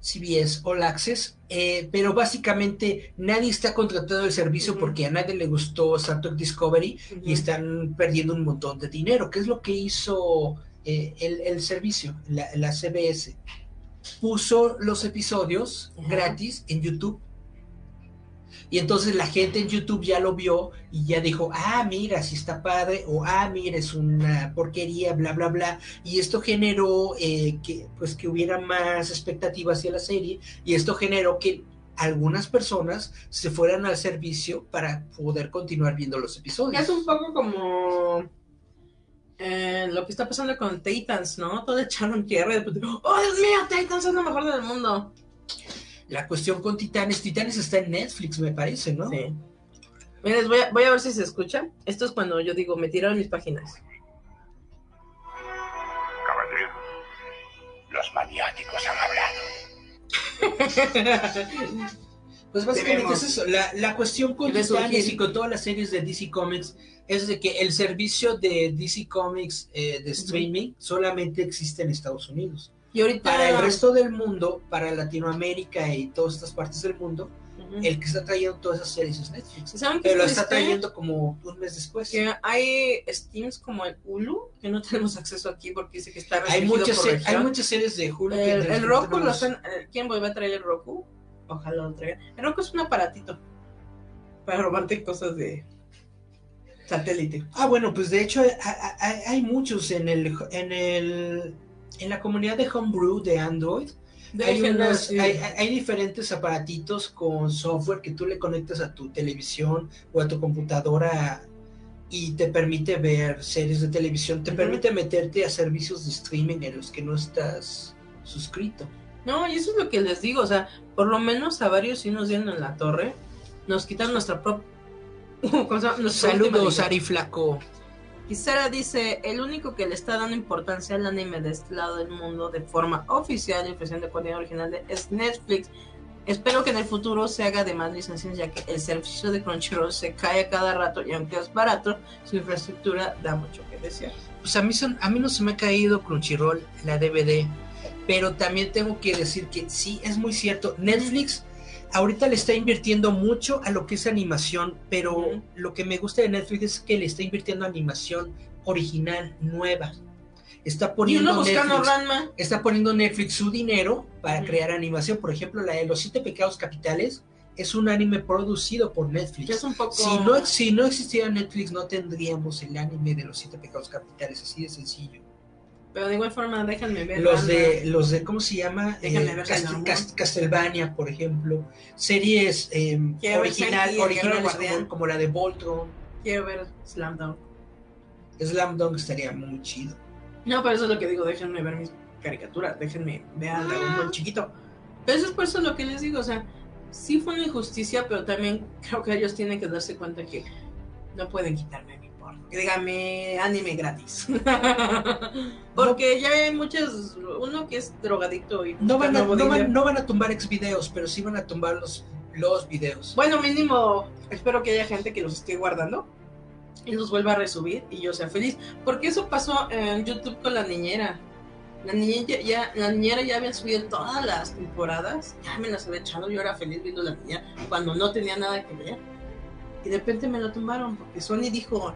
CBS All Access, eh, pero básicamente nadie está contratando el servicio porque a nadie le gustó Star Trek Discovery y están perdiendo un montón de dinero, que es lo que hizo eh, el, el servicio, la, la CBS. Puso los episodios gratis en YouTube. Y entonces la gente en YouTube ya lo vio y ya dijo, ah, mira, si está padre, o ah, mira, es una porquería, bla, bla, bla. Y esto generó eh, que, pues, que hubiera más expectativa hacia la serie, y esto generó que algunas personas se fueran al servicio para poder continuar viendo los episodios. Es un poco como eh, lo que está pasando con Titans, ¿no? Todo echaron tierra y después, ¡oh, Dios mío! Titans es lo mejor del mundo. La cuestión con Titanes, Titanes está en Netflix, me parece, ¿no? Sí. Miren, voy a, voy a ver si se escucha. Esto es cuando yo digo, me tiraron mis páginas. Caballero, los maniáticos han hablado. Pues básicamente Debemos. es eso. La, la cuestión con Titanes y con todas las series de DC Comics es de que el servicio de DC Comics eh, de streaming solamente existe en Estados Unidos. Y ahorita... Para el resto del mundo, para Latinoamérica y todas estas partes del mundo, el que está trayendo todas esas series es Netflix. ¿Saben Pero lo es está trayendo como un mes después. Que hay Steams como el Hulu, que no tenemos acceso aquí porque dice que está Hay muchas, por hay muchas series de Hulu que El, de el repente Roku lo están. eh, ¿Quién vuelve a traer el Roku? Ojalá lo traigan. El Roku es un aparatito para robarte cosas de satélite. Ah, bueno, pues de hecho hay, hay- hay muchos en el en el en la comunidad de Homebrew de Android. Hay, Déjenlo unos- así. hay, hay diferentes aparatitos con software que tú le conectas a tu televisión o a tu computadora y te permite ver series de televisión, te permite meterte a servicios de streaming en los que no estás suscrito. No, y eso es lo que les digo. O sea, por lo menos a varios sí nos dieron en la torre. Nos quitan nuestra propia. Saludos, Ari Flaco. Y Sara dice, el único que le está dando importancia al anime de este lado del mundo de forma oficial y ofreciendo contenido original de- es Netflix. Espero que en el futuro se haga de más licencias ya que el servicio de Crunchyroll se cae a cada rato y aunque es barato, su infraestructura da mucho que desear. Pues a mí, son- a mí no se me ha caído Crunchyroll, la DVD, pero también tengo que decir que sí, es muy cierto. Netflix ahorita le está invirtiendo mucho a lo que es animación, pero lo que me gusta de Netflix es que le está invirtiendo a animación original, nueva. Está Y poniendo, uno buscando Netflix, está poniendo Netflix su dinero para crear animación. Por ejemplo, la de Los Siete Pecados Capitales es un anime producido por Netflix. es un poco... Si no, si no existiera Netflix, no tendríamos el anime de los siete pecados capitales, así de sencillo. Pero de igual forma, déjenme ver. Los de, los de, ¿cómo se llama? Déjame Eh, ver Cast- Castlevania, por ejemplo. Series eh, original, originales como, como la de Voltron. Quiero ver Slam Dunk. Slam Dunk estaría muy chido. No, pero eso es lo que digo, déjenme ver mis caricaturas, déjenme ver al Dragon Ball chiquito. Pero eso es por eso lo que les digo, o sea, sí fue una injusticia, pero también creo que ellos tienen que darse cuenta que no pueden quitarme mi porno. Dígame anime gratis. Porque ya hay muchas, uno que es drogadicto y No van, a, no, van, no van a tumbar ex videos, pero sí van a tumbar los, los videos. Bueno, mínimo, espero que haya gente que los esté guardando y los vuelva a resubir y yo sea feliz. Porque eso pasó en YouTube con la niñera. La niñera ya, la niñera ya había subido todas las temporadas, ya me las había echado, yo era feliz viendo la niñera cuando no tenía nada que ver. Y de repente me lo tumbaron porque Sony dijo.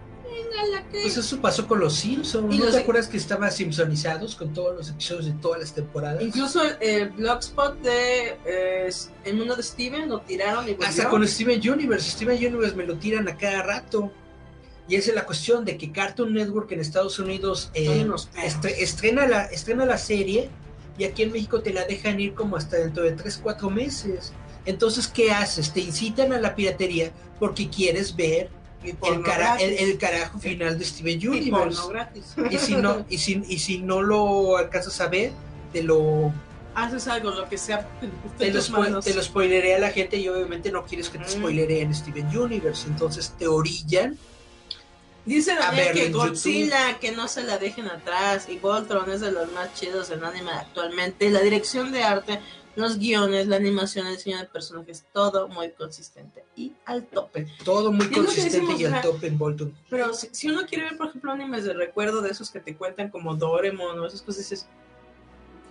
Pues eso pasó con los Simpsons. Y ¿No los- te acuerdas que estaban simpsonizados con todos los episodios de todas las temporadas? Incluso el, el blogspot de eh, El Mundo de Steven lo tiraron y. Hasta con Steven Universe. Steven Universe me lo tiran a cada rato. Y esa es la cuestión de que Cartoon Network en Estados Unidos eh, estre- estrena, la, estrena la serie y aquí en México te la dejan ir como hasta dentro de 3, 4 meses. Entonces, ¿qué haces? Te incitan a la piratería porque quieres ver el, porno cara- el, gratis. el carajo final de Steven Universe. Y si no, y si, y si no lo alcanzas a ver, te lo, Haces algo, lo que sea. te lo, tus spo- manos. te lo spoileré a la gente y obviamente no quieres que te Mm. spoilereen Steven Universe. Entonces te orillan. Dice A Daniel que Godzilla, que no se la dejen atrás, y Voltron es de los más chidos en anime actualmente. La dirección de arte, los guiones, la animación, el diseño de personajes, todo muy consistente y al tope. Todo muy consistente decimos, y al o sea, top en Bolton. Pero si, si uno quiere ver, por ejemplo, animes de recuerdo de esos que te cuentan como Doraemon o esas cosas, dices,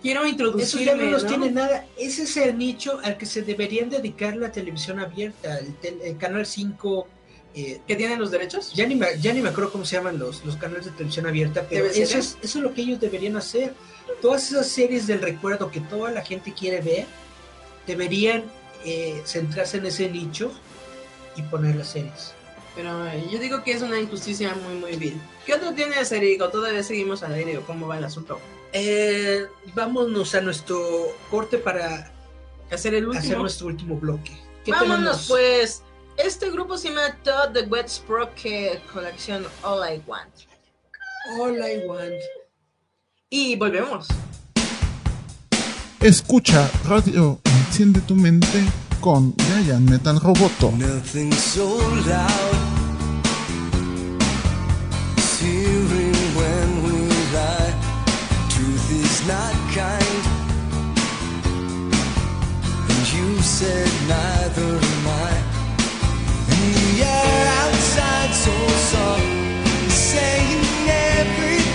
quiero Eso introducirme, ya no los ¿no? tiene nada. Ese es el nicho al que se deberían dedicar la televisión abierta, el, tel- el Canal 5. Eh, que tienen los derechos. ya, ni me, ya ni me acuerdo cómo se llaman los, los canales de televisión abierta, pero eso es, eso es lo que ellos deberían hacer. Todas esas series del recuerdo que toda la gente quiere ver, deberían eh, centrarse en ese nicho y poner las series. Pero eh, yo digo que es una injusticia muy, muy vil. ¿Qué otro tiene Serico? ¿Todavía seguimos al aire o cómo va el asunto? Eh, vámonos a nuestro corte para Hacer el hacer último. nuestro último bloque. ¿Qué Vámonos tenemos? pues. Este grupo se llama Todd the Wet Sprocket Colección All I Want. All I want. Y volvemos. Escucha Radio Enciende tu mente con Giant Metal Roboto. Nothing so loud hearing when we lie. Truth is not kind. And you said neither outside so soft, saying everything.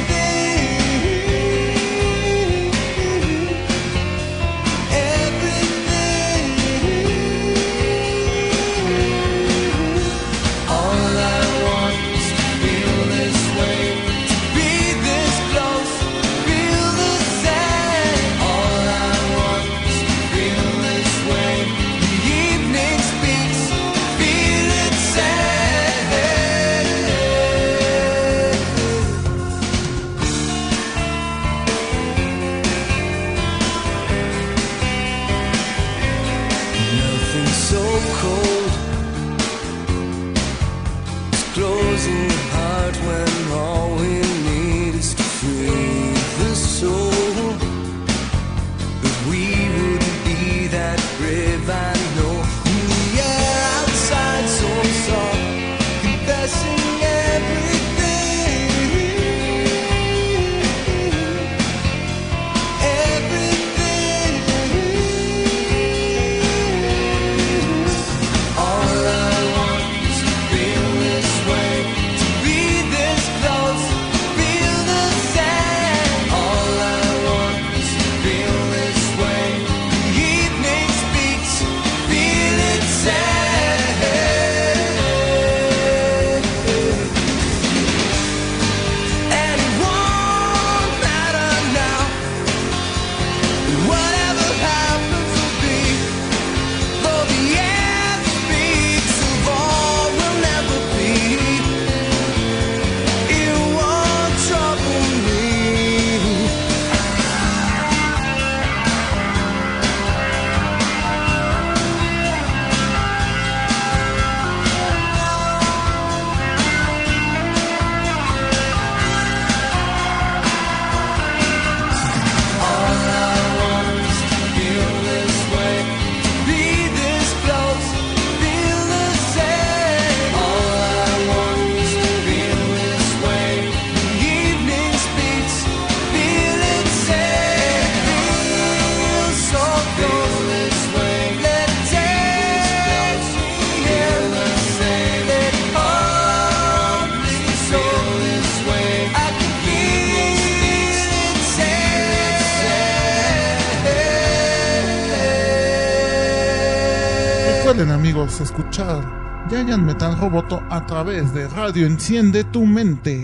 Recuerden amigos escuchar Giant Metal Roboto a través de Radio Enciende tu mente.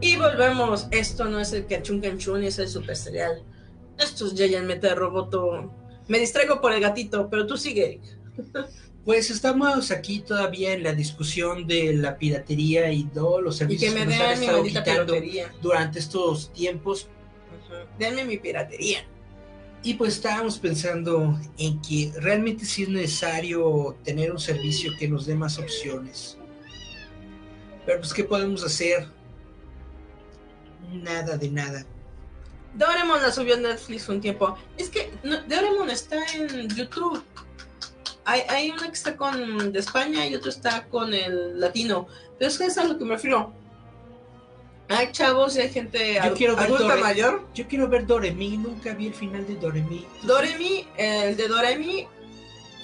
Y volvemos. Esto no es el Cachun Canchun, es el Super Cereal. Esto es Giant Metal Roboto. Me distraigo por el gatito, pero tú sigue, Eric. Pues estamos aquí todavía en la discusión de la piratería y todos los Y servicios que me nos han estado quitando piratería. durante estos tiempos. Ujú. Denme mi piratería. Y pues estábamos pensando en que realmente sí es necesario tener un servicio que nos dé más opciones. Pero pues, ¿qué podemos hacer? Nada de nada. Doraemon la subió a Netflix un tiempo. Es que no, Doraemon está en YouTube. Hay, hay una que está con de España y otra está con el latino. Pero es que es a lo que me refiero. Hay chavos y hay gente Yo quiero ver adulta Dore- mayor. Yo quiero ver Doremi, nunca vi el final de Doremi. Doremi, el de Doremi,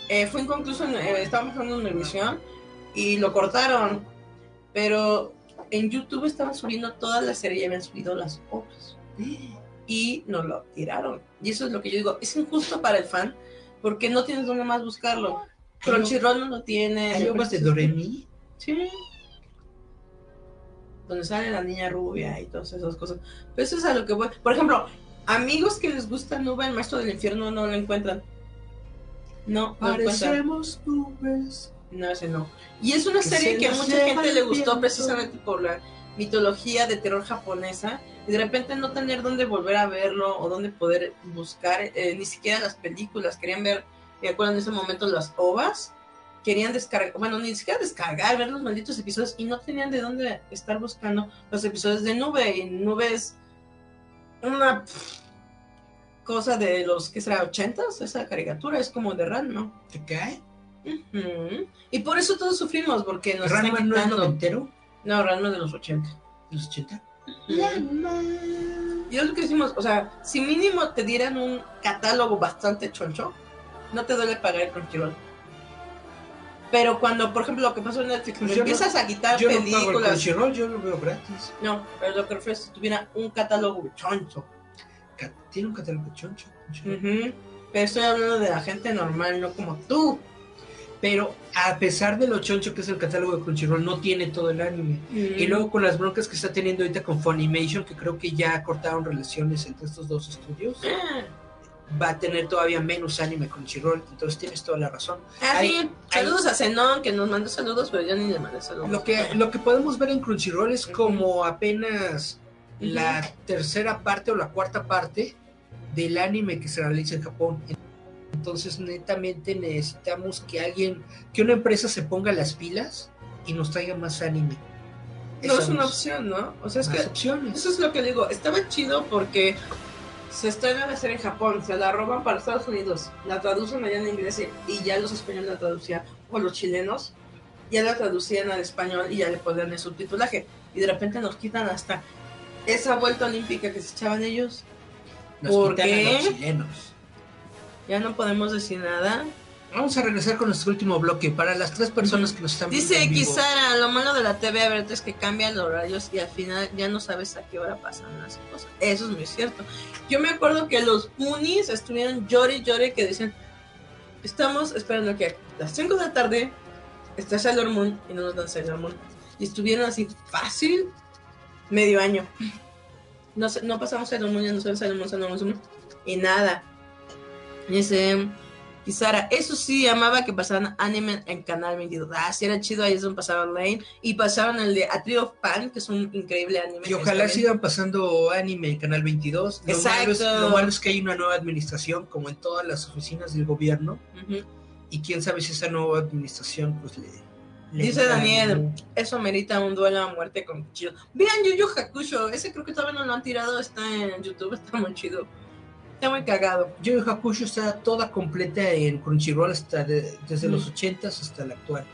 eh, fue inconcluso, en, eh, estábamos hablando en Televisión y lo cortaron. Pero en YouTube estaban subiendo toda la serie y habían subido las obras. Y nos lo tiraron. Y eso es lo que yo digo, es injusto para el fan porque no tienes dónde más buscarlo. Crunchyroll no lo tiene. ¿Hay obras de Doremi? Sí. Donde sale la niña rubia y todas esas cosas. Pero eso es a lo que voy. Por ejemplo, amigos que les gusta Nube, el maestro del infierno, no lo encuentran. No, no. Parecemos nubes. No, ese no. Y es una Que serie se que a mucha gente le gustó precisamente por la mitología de terror japonesa. Y de repente no tener dónde volver a verlo o dónde poder buscar, eh, ni siquiera las películas. Querían ver, me acuerdo en ese momento, las ovas. Querían descargar, bueno, ni siquiera descargar, ver los malditos episodios y no tenían de dónde estar buscando los episodios de Nube. Y Nube es una pff, cosa de los, ¿qué será? ¿80s? Esa caricatura es como de Ran, ¿no? ¿Te cae? Y por eso todos sufrimos, porque nos ¿Ranma están no es quitando. noventero? No, Ranma es de los 80. ¿De los 80? Y es lo que decimos, o sea, si mínimo te dieran un catálogo bastante choncho, no te duele pagar el Crunchyroll. Pero cuando, por ejemplo, lo que pasó en Netflix, Pues yo no- empiezas a quitar Yo no pago películas. Yo lo veo gratis. No, pero lo que refiero es si tuviera un catálogo choncho. Tiene un catálogo choncho. Ujú. Pero estoy hablando de la gente normal, no como tú. Pero a pesar de lo choncho que es el catálogo de Crunchyroll, no tiene todo el anime. Y luego con las broncas que está teniendo ahorita con Funimation, que creo que ya cortaron relaciones entre estos dos estudios, va a tener todavía menos anime Crunchyroll. Entonces tienes toda la razón. ah, Hay- sí. hay- Saludos a Zenón, que nos mandó saludos, pero yo ni le mandé saludos. Lo que, lo que podemos ver en Crunchyroll es Ujú. como apenas Ujú. la tercera parte o la cuarta parte del anime que se realiza en Japón. Entonces, netamente necesitamos que alguien, que una empresa se ponga las pilas y nos traiga más anime. No es una opción, ¿no? O sea, es que opciones. Eso es lo que digo. Estaba chido porque se estrena la serie en Japón, se la roban para Estados Unidos, la traducen allá en inglés y- ya los españoles la traducían, o los chilenos, ya la traducían al español y ya le ponían el subtitulaje. Y de repente nos quitan hasta esa vuelta olímpica que se echaban ellos. Nos ¿por quitan a qué? los chilenos. Ya no podemos decir nada. Vamos a regresar con nuestro último bloque para las tres personas que nos están viendo Dice en vivo. Kisara, lo malo de la TV abierta es que cambian los horarios y al final ya no sabes a qué hora pasan las cosas. Eso es muy cierto. Yo me acuerdo que los Punis estuvieron llore y llore que decían, estamos esperando que a las 5 de la tarde está Sailor Moon y no nos dan Sailor Moon. Y estuvieron así fácil medio año. No, no pasamos Sailor Moon, ya no sabemos Sailor Moon, Sailor Moon, Sailor Moon, y nada. Dice... Kisara, eso sí, amaba que pasaran anime en Canal 22. Ah, sí, era chido, ahí es donde pasaban Lane. Y pasaron el de A Trio of Pan, que es un increíble anime. Y ojalá sigan pasando anime en Canal 22. Lo malo, es, Exacto. lo malo es que hay una nueva administración, como en todas las oficinas del gobierno. Y quién sabe si esa nueva administración, pues le. le Dice da Daniel, eso merita un duelo a muerte con cuchillo. Vean Yu Yu Hakusho, ese creo que todavía no lo han tirado, está en YouTube, está muy chido. Está muy cagado. Yu Yu Hakusho está toda completa en Crunchyroll hasta de- desde Mm. los 80s hasta la actual.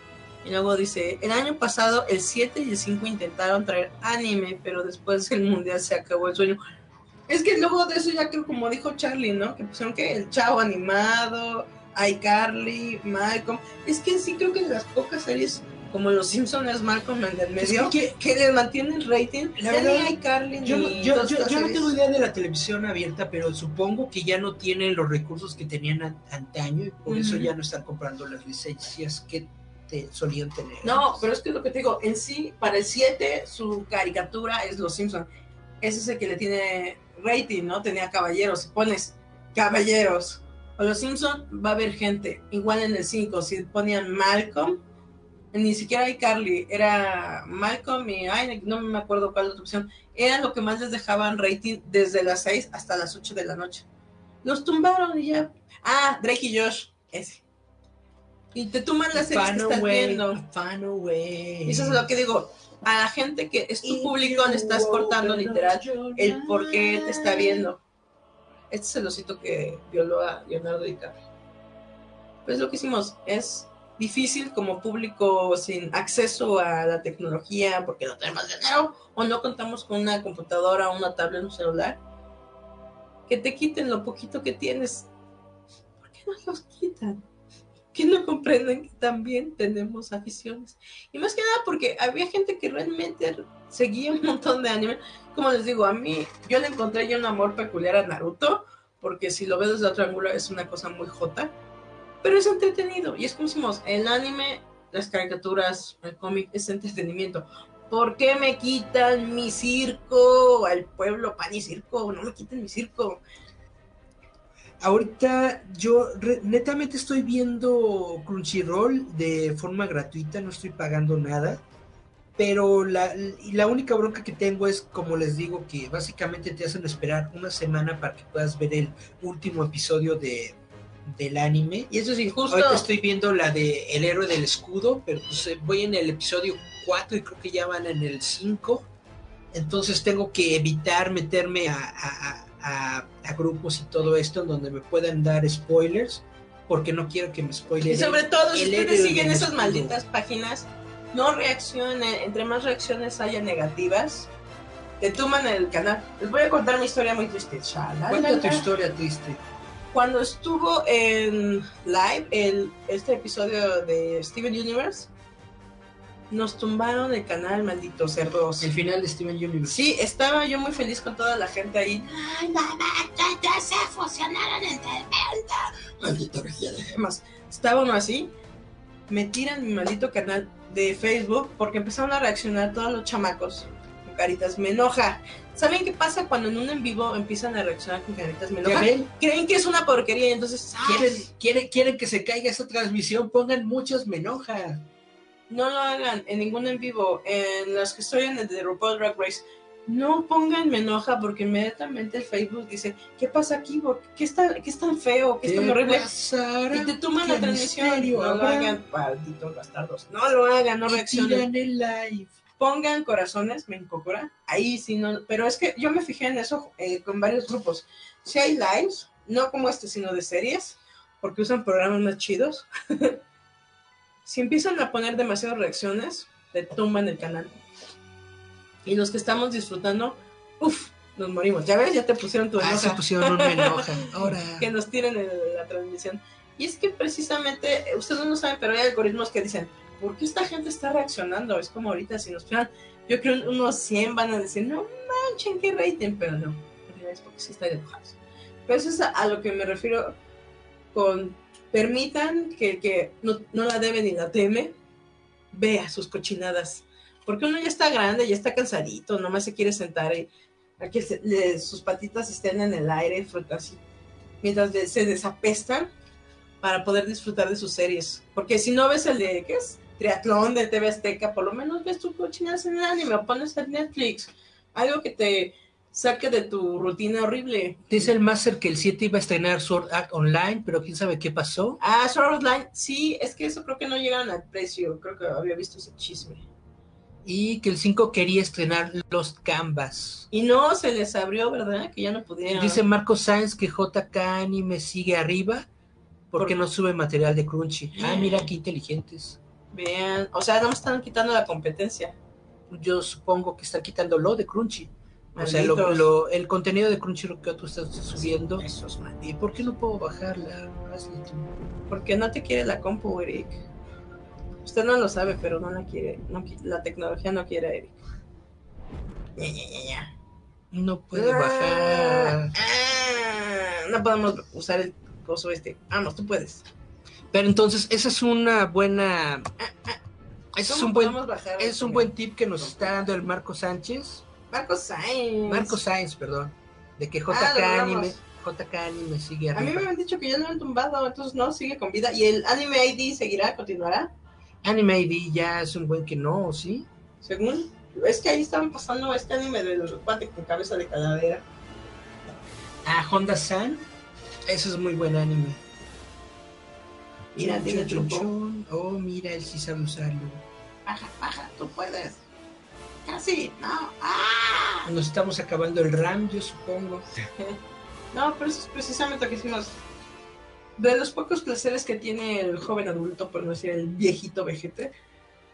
Y luego dice, el año pasado el 7 y el 5 intentaron traer anime, pero después del mundial se acabó el sueño. Es que luego de eso ya creo, como dijo Charlie, ¿no? Que pusieron que el chavo animado, iCarly, Malcolm. Es que sí creo que de las pocas series como los Simpsons es Malcolm en el medio, que- que, les mantiene el rating. La verdad, ni iCarly Yo, no- yo, yo, yo no tengo idea de la televisión abierta, pero supongo que ya no tienen los recursos que tenían an- antaño y por eso ya no están comprando las licencias que te solían tener. No, pero es que lo que te digo, en sí, para el 7, su caricatura es Los Simpson. Ese es el que le tiene rating, ¿no? Tenía caballeros. Si pones caballeros o Los Simpson, va a haber gente. Igual en el 5, si ponían Malcolm, ni siquiera hay Carly, era Malcolm y ay, no me acuerdo cuál otra opción. Era lo que más les dejaban rating desde las 6 hasta las 8 de la noche. Los tumbaron y ya. Ah, Drake y Josh, ese. Y te tumban las series que estás away, viendo. fan away. Y eso es lo que digo. A la gente que es tu público le estás cortando literal el por qué te está viendo. Este es el osito que violó a Leonardo DiCaprio. Pues lo que hicimos es difícil como público sin acceso a la tecnología porque no tenemos dinero o no contamos con una computadora, una tablet, un celular. Que te quiten lo poquito que tienes. ¿Por qué nos los quitan? Que no comprenden que también tenemos aficiones. Y más que nada porque había gente que realmente seguía un montón de anime. Como les digo, a mí, yo le encontré ya un amor peculiar a Naruto, porque si lo ves desde otro ángulo es una cosa muy jota, pero es entretenido. Y es como decimos, el anime, las caricaturas, el cómic es entretenimiento. ¿Por qué me quitan mi circo al pueblo pan y circo? No me quiten mi circo. Ahorita yo netamente estoy viendo Crunchyroll de forma gratuita, no estoy pagando nada. Pero la, la única bronca que tengo es, como les digo, que básicamente te hacen esperar una semana para que puedas ver el último episodio de, del anime. Y eso es injusto. Ahorita estoy viendo la de El héroe del escudo, pero pues eh, voy en el episodio 4 y creo que ya van en el 5. Entonces tengo que evitar meterme a, a- a- a- grupos y todo esto en donde me puedan dar spoilers, porque no quiero que me spoilen. Y sobre todo, si el ustedes siguen esas escudo. malditas páginas, no reaccionen. Entre más reacciones haya negativas, te tuman el canal. Les voy a contar mi historia muy triste. Cuenta tu historia triste. Cuando estuvo en live el, este episodio de Steven Universe, nos tumbaron el canal, malditos cerdos. El final de Steven Universe. Sí, estaba yo muy feliz con toda la gente ahí. Ay, no, ya se fusionaron entre Maldita vigía de gemas. Estaba uno así. Me tiran mi maldito canal de Facebook porque empezaron a reaccionar todos los chamacos con caritas. Me enoja. ¿Saben qué pasa cuando en un en vivo empiezan a reaccionar con caritas? Me. Creen que es una porquería y entonces ¡ay! ¿Quieren, quieren, quieren que se caiga esa transmisión, pongan muchos, me enoja. No lo hagan en ningún en vivo. En los que estoy en el de RuPaul Drag Race, no pongan me enoja porque inmediatamente el Facebook dice, ¿qué pasa aquí? ¿Por ¿Qué, está, ¿Qué es tan feo? ¿Qué es tan ¿Qué horrible? pasará? Y te toman ¿Qué la transmisión. No lo hagan, malditos bastardos. No lo hagan, no reaccionen. el live. Pongan corazones, me encocora. Ahí sí, no. Pero es que yo me fijé en eso eh, con varios grupos. Si hay lives, no como este, sino de series, porque usan programas más chidos. si empiezan a poner demasiadas reacciones, te tumban el canal. Y los que estamos disfrutando, uff, nos morimos. Ya ves, ya te pusieron tu Ah, se enoja. pusieron un me enoja. Ahora. que nos tiren el- la transmisión. Y es que precisamente, ustedes no saben, pero hay algoritmos que dicen, ¿por qué esta gente está reaccionando? Es como ahorita, si nos fueran, yo creo que unos 100 van a decir, no manchen, qué rating, pero no, es porque sí están enojados. Pero eso es a, lo que me refiero con, permitan que, que no, no la debe ni la teme, vea sus cochinadas. Porque uno ya está grande, ya está cansadito, nomás se quiere sentar y a que se- le- sus patitas estén en el aire, así, mientras de- se desapestan para poder disfrutar de sus series. Porque si no ves el de, ¿qué es? Triatlón de TV Azteca, por lo menos ves tus cochinadas en el anime o pones el Netflix. Algo que te saque de tu rutina horrible. Dice el Master que el 7 iba a estrenar Sword Art Online, pero quién sabe qué pasó. Ah, Sword Art Online, sí, es que eso creo que no llegaron al precio. Creo que había visto ese chisme. Y que el 5 quería estrenar los Canvas. Y no se les abrió, ¿verdad? Que ya no pudieron. Dice Marco Sáenz que JK Anime sigue arriba porque no sube material de Crunchy. Ah, mira qué inteligentes. O sea, no me están quitando la competencia. Yo supongo que están quitándolo de Crunchy. O sea, lo- lo- el contenido de Crunchy lo que tú estás subiendo. ¿Y por qué no puedo bajarla? Porque no te quiere la compu, Eric. Usted no lo sabe, pero no la quiere. No, la tecnología no quiere a Eric. Ya, ya, ya, ya. No puedo bajar. Ah, no podemos usar el coso este. Vamos, tú puedes. Pero entonces, esa es una buena. Ese es ¿Cómo un buen, es un buen tip que nos está dando el Marco Sánchez. Marco Sainz. Marco Sáenz, perdón. De que Ah, JK lo Anime. JK Anime sigue A mí arriba. me han dicho que ya lo han tumbado, entonces no, sigue con vida. ¿Y el anime ID seguirá, continuará? Anime ID ya es un buen que no, ¿sí? Según. Es que ahí estaban pasando este anime del cuate con cabeza de calavera. Ah, Honda San. Ese es muy buen anime. Mira, truco. chun. Oh, mira, él sí sabe usarlo. Baja, baja, tú puedes. Casi, no. ¡Ah! Nos estamos acabando el RAM, yo supongo. No, pero eso es precisamente lo que hicimos. De los pocos placeres que tiene el joven adulto, por no decir el viejito vejete,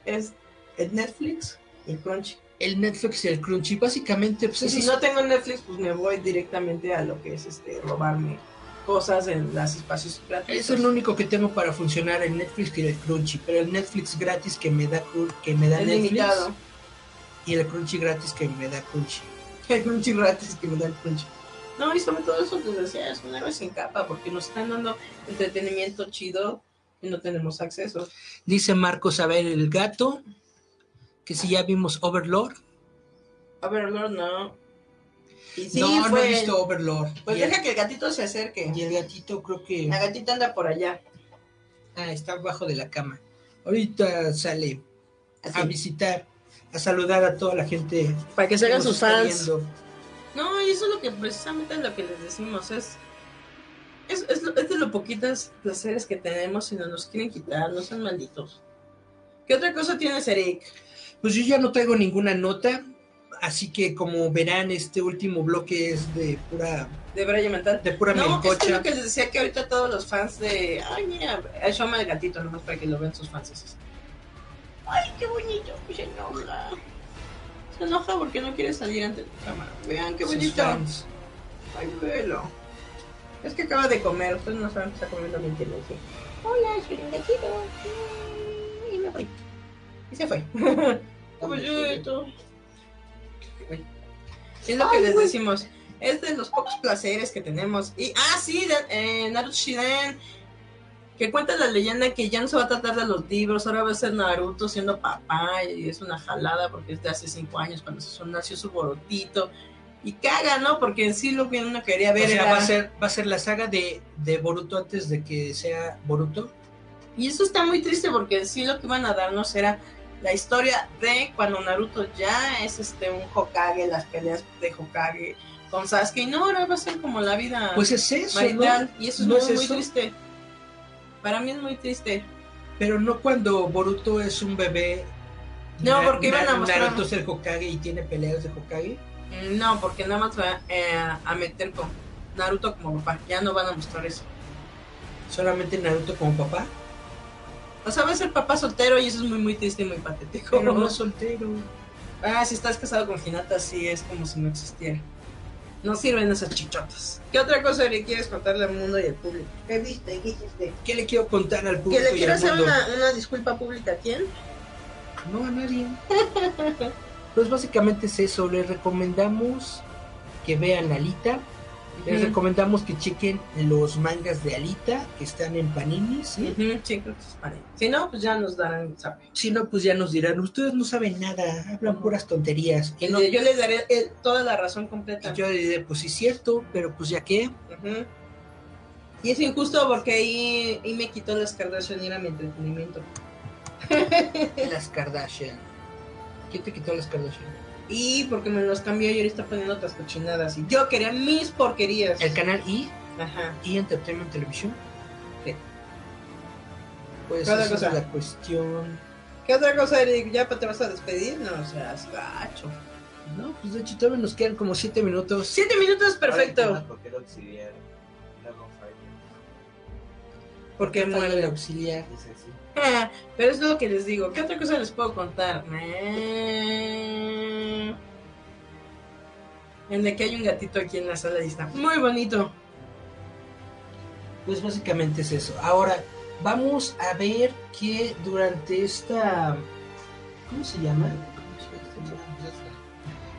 es el Netflix y el Crunchy. El Netflix y el Crunchy, básicamente, pues Y si es- no tengo Netflix, pues me voy directamente a lo que es este robarme cosas en los espacios gratuitos. Eso es lo único que tengo para funcionar el Netflix y el Crunchy, pero el Netflix gratis que me da que me da Netflix limitado. y el Crunchy gratis que me da Crunchy. El Crunchy gratis que me da el Crunchy. No, y sobre todo eso les decía, es un héroe sin capa, porque nos están dando entretenimiento chido y no tenemos acceso. Dice Marcos a ver el gato, que si ya vimos Overlord. A ver, Lord, no. Y sí, no, no he visto Overlord. Pues y, el, deja que el gatito se acerque. y el gatito creo que La gatita anda por allá. ah, está abajo de la cama. Ahorita sale Así. a visitar, a saludar a toda la gente Para que se hagan sus fans. viendo. No, y eso es lo que precisamente es lo que les decimos. Es, es, es, de los poquitos placeres que tenemos y no nos quieren quitar. No son malditos. ¿Qué otra cosa tienes, Eric? Pues yo ya no traigo ninguna nota, así que como verán, este último bloque es de pura, De Brian Mental. de pura No, que es melcocha. lo que les decía que ahorita todos los fans de. Ay, mira, el gatito nomás para que lo vean sus fans. Ay, qué bonito, se enoja. Se enoja porque no quiere salir ante tu cámara. Vean qué bonito. Ay, velo. Es que acaba de comer, ustedes no saben que está comiendo mentira. Dice, Hola, soy un gatito. Y me voy. Y se fue. Bonito. Es lo que les decimos. Es de los pocos placeres que tenemos. Y, ah, sí, de, eh, Naruto Shiren. Que cuenta la leyenda que ya no se va a tratar de los libros, ahora va a ser Naruto siendo papá y es una jalada porque es de hace cinco años cuando se nació su borotito. Y caga, ¿no? Porque en sí lo que uno quería O ver sea, era... va a ser, va a ser la saga de, de Boruto antes de que sea Boruto. Y eso está muy triste porque en sí lo que iban a darnos era la historia de cuando Naruto ya es este un Hokage, las peleas de Hokage con Sasuke. Y no, ahora va a ser como la vida Pues es eso, marital. ¿no? Y eso es ¿No muy, es muy eso? triste. Para mí es muy triste. Pero no cuando Boruto es un bebé. No, Na- porque iban a mostrar- Naruto es el Hokage y tiene peleas de Hokage. Mm, No, porque nada más va eh, a meter con Naruto como papá. Ya no van a mostrar eso. Solamente Naruto como papá. O sea, va a ser papá soltero y eso es muy, muy triste y muy patético. Pero no soltero. Ah, si estás casado con Hinata, sí es como si no existiera. No sirven esas chichotas. ¿Qué otra cosa le quieres contarle al mundo y al público? ¿Qué viste? ¿Qué hiciste? ¿Qué le quiero contar al ¿Que público le y quiero al hacer una, una disculpa pública a quién? No a nadie. pues básicamente es eso. Les recomendamos que vean Alita. Les recomendamos que chequen los mangas de Alita que están en Panini. ¿sí? Ujú, sí, creo que es para ella. Si no, pues ya nos darán sabe. Si no, pues ya nos dirán, ustedes no saben nada, hablan puras tonterías. Y no, Yo les daré eh, toda la razón completa. y yo diré, pues sí es cierto, pero pues ya Ujú. Y es injusto porque ahí, ahí me quitó las Kardashian y era mi entretenimiento. las Kardashian. ¿Quién te quitó las Kardashian? Y porque me los cambió y ahora está poniendo otras cochinadas. Y yo quería mis porquerías. El canal I, Ajá. I Entertainment Television. Sí. Pues Cada esa cosa. es la cuestión. ¿Qué otra cosa, Eric? ¿Ya te vas a despedir? No seas gacho. No, pues de hecho todavía nos quedan como siete minutos. Siete minutos, perfecto. ¿Por qué lo auxiliar? Luego falla. Porque Falla el auxiliar. Dice así. Ah, Pero es lo que les digo. ¿Qué otra cosa les puedo contar? Eh, El de que hay un gatito aquí en la sala y está muy bonito. Pues básicamente es eso. Ahora, vamos a ver que durante esta... ¿Cómo se llama?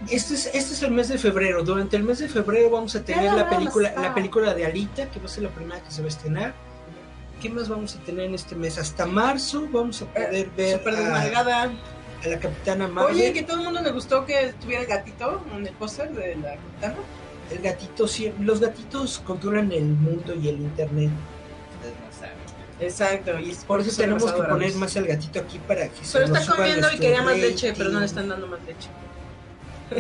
Este es, este es el mes de febrero. Durante el mes de febrero vamos a tener la película, la película de Alita, que va a ser la primera que se va a estrenar. ¿Qué más vamos a tener en este mes? Hasta marzo vamos a poder ver Súper a. a la Capitana Marvel. Oye, que todo el mundo le gustó que tuviera el gatito en el póster de la capitana. El gatito, sie- los gatitos controlan el mundo y el internet. Exacto, y Por eso tenemos que poner más al gatito aquí para que se Pero está comiendo y quería más leche, pero no le están dando más leche.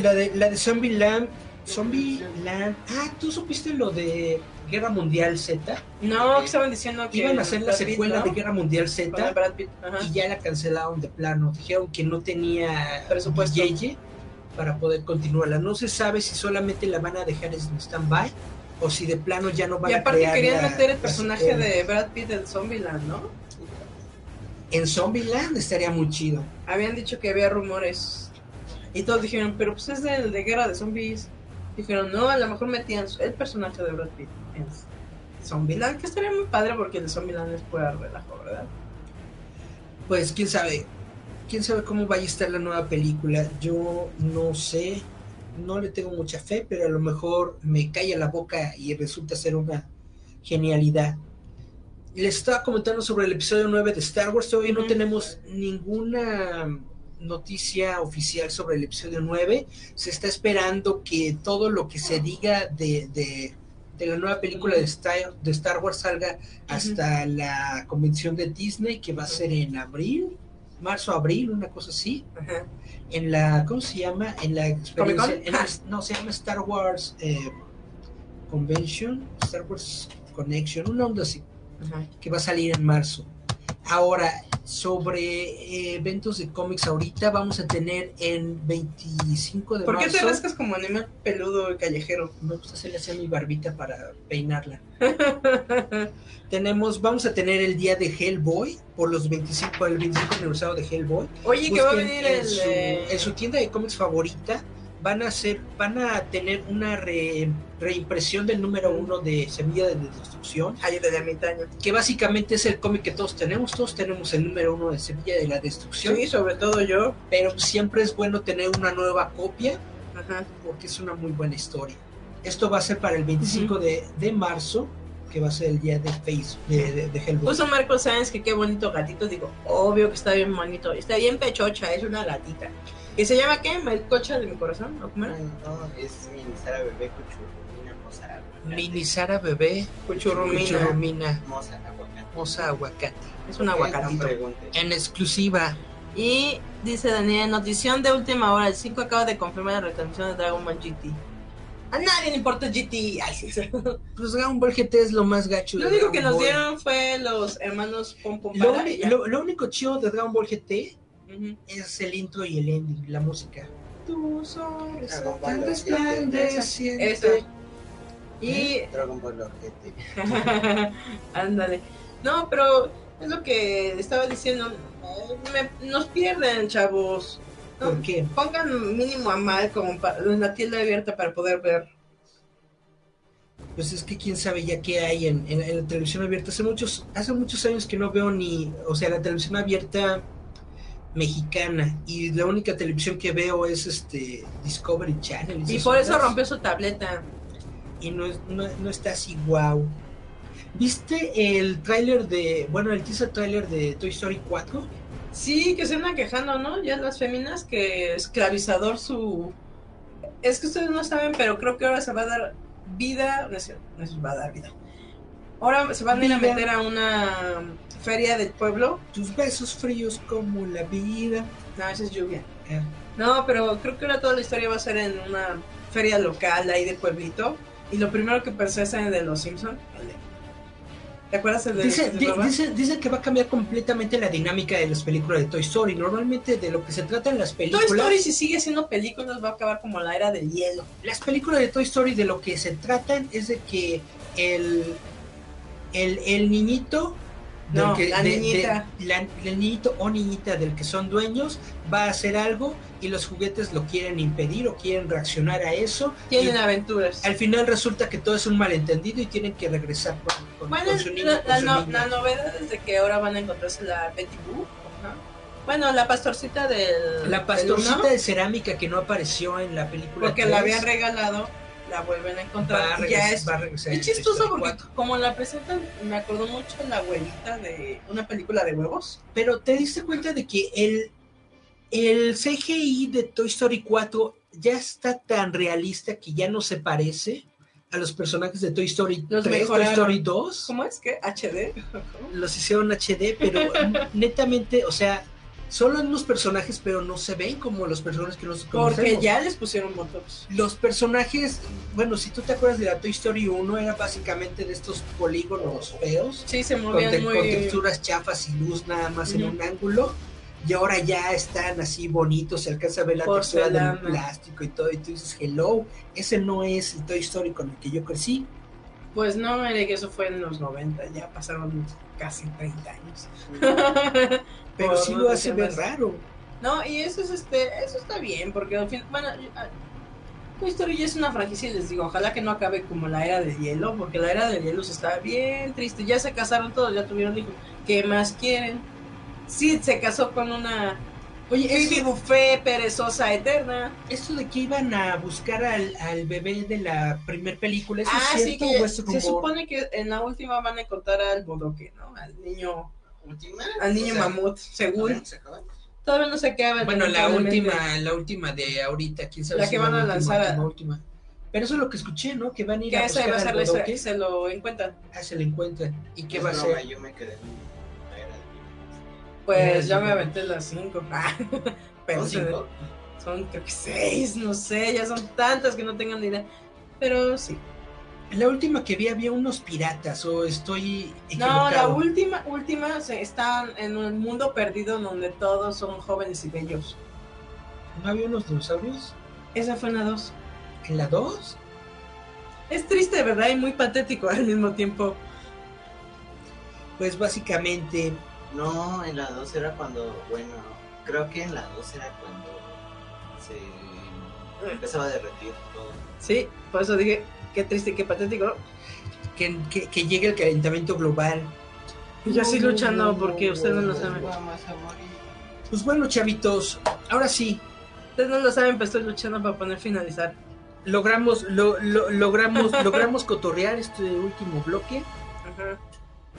La de, la de Zombie Land. Zombie Land. Ah, ¿tú supiste lo de Guerra Mundial Z? No, que estaban diciendo que. Iban a hacer la Brad Pitt, secuela ¿no? de Guerra Mundial Z Brad Pitt, ajá. y ya la cancelaron de plano. Dijeron que no tenía Presupuesto. para poder continuarla. No se sabe si solamente la van a dejar en stand-by o si de plano ya no van Y a aparte crear querían la- meter el personaje de Brad Pitt en Zombieland, ¿no? En Zombieland estaría muy chido. Habían dicho que había rumores. Y todos dijeron, pero pues es del de Guerra de Zombies. Dijeron, no, a lo mejor metían el personaje de Brad Pitt en Zombieland, que estaría muy padre porque el Zombieland es pura relajo, ¿verdad? Pues quién sabe, quién sabe cómo vaya a estar la nueva película. Yo no sé, no le tengo mucha fe, pero a lo mejor me calla la boca y resulta ser una genialidad. Les estaba comentando sobre el episodio 9 de Star Wars. Todavía no tenemos ninguna noticia oficial sobre el episodio 9. Se está esperando que todo lo que se diga de, de- de la nueva película de Star, de Star Wars salga hasta la convención de Disney, que va a ser en abril, marzo, abril, una cosa así. Ajá. En la, ¿cómo se llama? En la experiencia, no, se llama Star Wars eh, Convention, Star Wars Connection, una onda así que va a salir en marzo. Ahora, sobre eh, eventos de cómics ahorita, vamos a tener en 25 de ¿Por qué marzo. te rascas como animal peludo y callejero? Me gusta hacerle así a mi barbita para peinarla. Tenemos, vamos a tener el día de Hellboy por los 25, el 25 aniversario de Hellboy. Oye, que va a venir en el. su, eh, en su tienda de cómics favorita. Van a hacer, van a tener una re- reimpresión del número uno de Semilla de Destrucción. Ay, de ermitaño. que básicamente es el cómic que todos tenemos, todos tenemos el número uno de Semilla de la Destrucción, Sí, sobre todo yo. pero siempre es bueno tener una nueva copia Ajá. porque es una muy buena historia. Esto va a ser para el 25 de, de marzo, que va a ser el día de Facebook, de, de, de Hellboy. Puso Marco Sáenz que qué bonito gatito. Digo, obvio que está bien bonito. Está bien pechocha, es una gatita. ¿Y se llama qué? ¿Melcocha de mi corazón? ¿O cómo era? No, es mi Sara bebé cuchurrumina moza Mini Sara Bebé, Cuchurrumina. Churrumina, moza aguacate. Moza Aguacate. Es un aguacatito. En exclusiva. Y dice Daniel, notición de última hora, el 5 acaba de confirmar la retransmisión de Dragon Ball GT. A nadie le importa GT. Ay, sí, sí. Pues Dragon Ball GT es lo más gacho. Lo único Dragon que nos Ball. dieron fue los hermanos Pom Pom lo- lo único chido de Dragon Ball GT Es el intro y el ending, la música. Dragon Ball resplandecientes. Esa. Esa. Y Dragon Ball Ojete. Ándale. No, pero es lo que estaba diciendo. eh, me- nos pierden, chavos. No, ¿Por qué? Pongan mínimo a mal como en la tienda abierta para poder ver. Pues es que quién sabe ya qué hay en, en- en la televisión abierta. Hace muchos, hace muchos años que no veo ni, o sea, la televisión abierta mexicana y la única televisión que veo es este Discovery Channel. Y por eso rompió su tableta. Y no, no, no está así wow. ¿Viste el tráiler de, bueno, el teaser tráiler de Toy Story 4? Sí, que se andan quejando, ¿no? Ya las féminas que esclavizador su... Es que ustedes no saben, pero creo que ahora se va a dar vida... No se, no se va a dar vida. Ahora se van a ir a meter a una feria del pueblo. Tus besos fríos como la vida. No, esa es lluvia. Eh, No, pero creo que ahora toda la historia va a ser en una feria local ahí de pueblito. Y lo primero que pensé es en el de los Simpsons. ¿Te acuerdas el de Dice, de dice, dice que va a cambiar completamente la dinámica de las películas de Toy Story. Normalmente de lo que se trata en las Toy películas... Story si sigue siendo películas va a acabar como la era del hielo. las películas de Toy Story de lo que se tratan es de que el, el, el niñito No, que- la de- de- niñita. la- el niñito o niñita del que son dueños va a hacer algo y los juguetes lo quieren impedir o quieren reaccionar a eso. Tienen y aventuras. al final resulta que todo es un malentendido y tienen que regresar con, con- Bueno, con su niño. la, la no- la novedad es de que ahora van a encontrarse la Betty Boo. ajá. Bueno, la pastorcita del. La del pastorcita uno, de cerámica que no apareció en la película. Porque la 3, habían regalado, la vuelven a va a encontrar. y regres- ya es va a regresar Es chistoso porque 4. como la presentan, me acordó mucho la abuelita de una película de huevos. Pero te diste cuenta de que el, el CGI de Toy Story 4 ya está tan realista que ya no se parece a los personajes de Toy Story Los 3, Toy. Story 2. ¿Cómo es que? HD. Los hicieron HD, pero netamente, o sea, solo en los personajes, pero no se ven como los personajes que nos Porque conocemos. ya les pusieron botox. Los personajes, bueno, si tú te acuerdas de la Toy Story 1, era básicamente de estos polígonos feos. Sí, se movían muy. con texturas chafas y luz nada más en un ángulo. Y ahora ya están así bonitos, se alcanza a ver la textura del plástico y todo. Y tú dices, hello, ese no es el Toy Story con el que yo crecí. Pues no, Eric, eso fue en los 90, ya pasaron casi 30 años. Pero sí no lo hace ver raro. No, y eso es este, eso está bien, porque al fin, bueno, ah, Toy Story ya es una franquicia y les digo, ojalá que no acabe como la era del hielo, porque la era del hielo se está bien triste. Ya se casaron todos, ya tuvieron hijos. ¿Qué más quieren? Sid se casó con una Oye, Phoebe eso, Buffet perezosa eterna. esto de que iban a buscar al, al bebé de la primer película, ¿eso Ah, es sí, cierto que o es se supone que en la última van a encontrar al bodoque, ¿no? Al niño, ¿Última? al niño O sea, mamut, según. ¿se acaba? Todavía no se acaba. Bueno, la última, la última de ahorita, quién sabe La que van a última, lanzar a- última, última. Pero eso es lo que escuché, ¿no? Que van a ir Que a esa buscar va a ser la que se lo encuentran. Ah, se le encuentran. ¿Y qué Es va a ser? Yo me quedé la Pues Ya, me aventé las cinco. Ah, Pero ¿Son cinco? son creo que seis, no sé, ya son tantas que no tengan ni idea. Pero sí. La última que vi había unos piratas, o estoy No, la última, última se están en un mundo perdido donde todos son jóvenes y bellos. ¿No había unos dinosaurios? Esa fue en la dos. ¿En la 2? Es triste, ¿verdad? Y muy patético al mismo tiempo. Pues básicamente, No, en la 2 era cuando, bueno, creo que en la 2 era cuando se empezaba a derretir todo. Sí, por eso dije, qué triste y qué patético. que, que, que llegue el calentamiento global. Y yo así luchando porque ustedes no lo saben. Pues bueno, chavitos, ahora sí, Ustedes no lo saben, pero estoy luchando para poner finalizar. logramos, lo, lo- logramos, logramos cotorrear este último bloque, Ajá.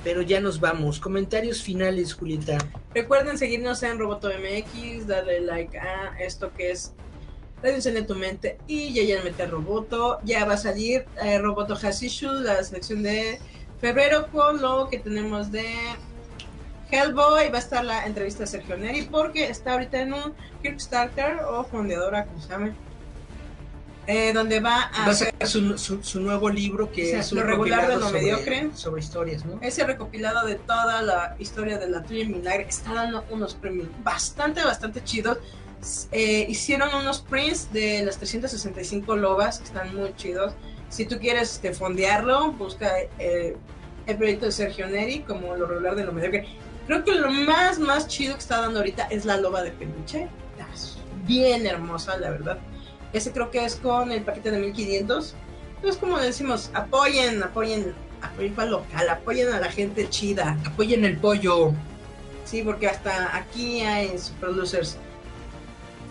pero ya nos vamos. Comentarios finales, Julieta. Recuerden seguirnos en Roboto MX, darle like a esto que es Enciende tu mente y ya ya mete Roboto. Ya va a salir eh, Roboto Has Issue, la selección de febrero con lo que tenemos de Hellboy. Va a estar la entrevista de Sergio Neri porque está ahorita en un Kickstarter o fundadora, como se llame. eh, donde va a Va a sacar su, su, su nuevo libro que O sea, es un lo regular de lo sobre- mediocre. sobre historias, ¿no? ese recopilado de toda la historia de la tuya Milagre está dando unos premios bastante, bastante chidos. Eh, hicieron unos prints de las 365 lobas que están muy chidos. Si tú quieres este, fondearlo, busca eh, el proyecto de Sergio Neri como lo regular de lo mediocre. Creo que lo más, más chido que está dando ahorita es la loba de peluche. Está bien hermosa, la verdad. Ese creo que es con el paquete de 1500. Entonces, como decimos, apoyen, apoyen, apoyen para local, apoyen a la gente chida. Apoyen el pollo. Sí, porque hasta aquí hay superlosers.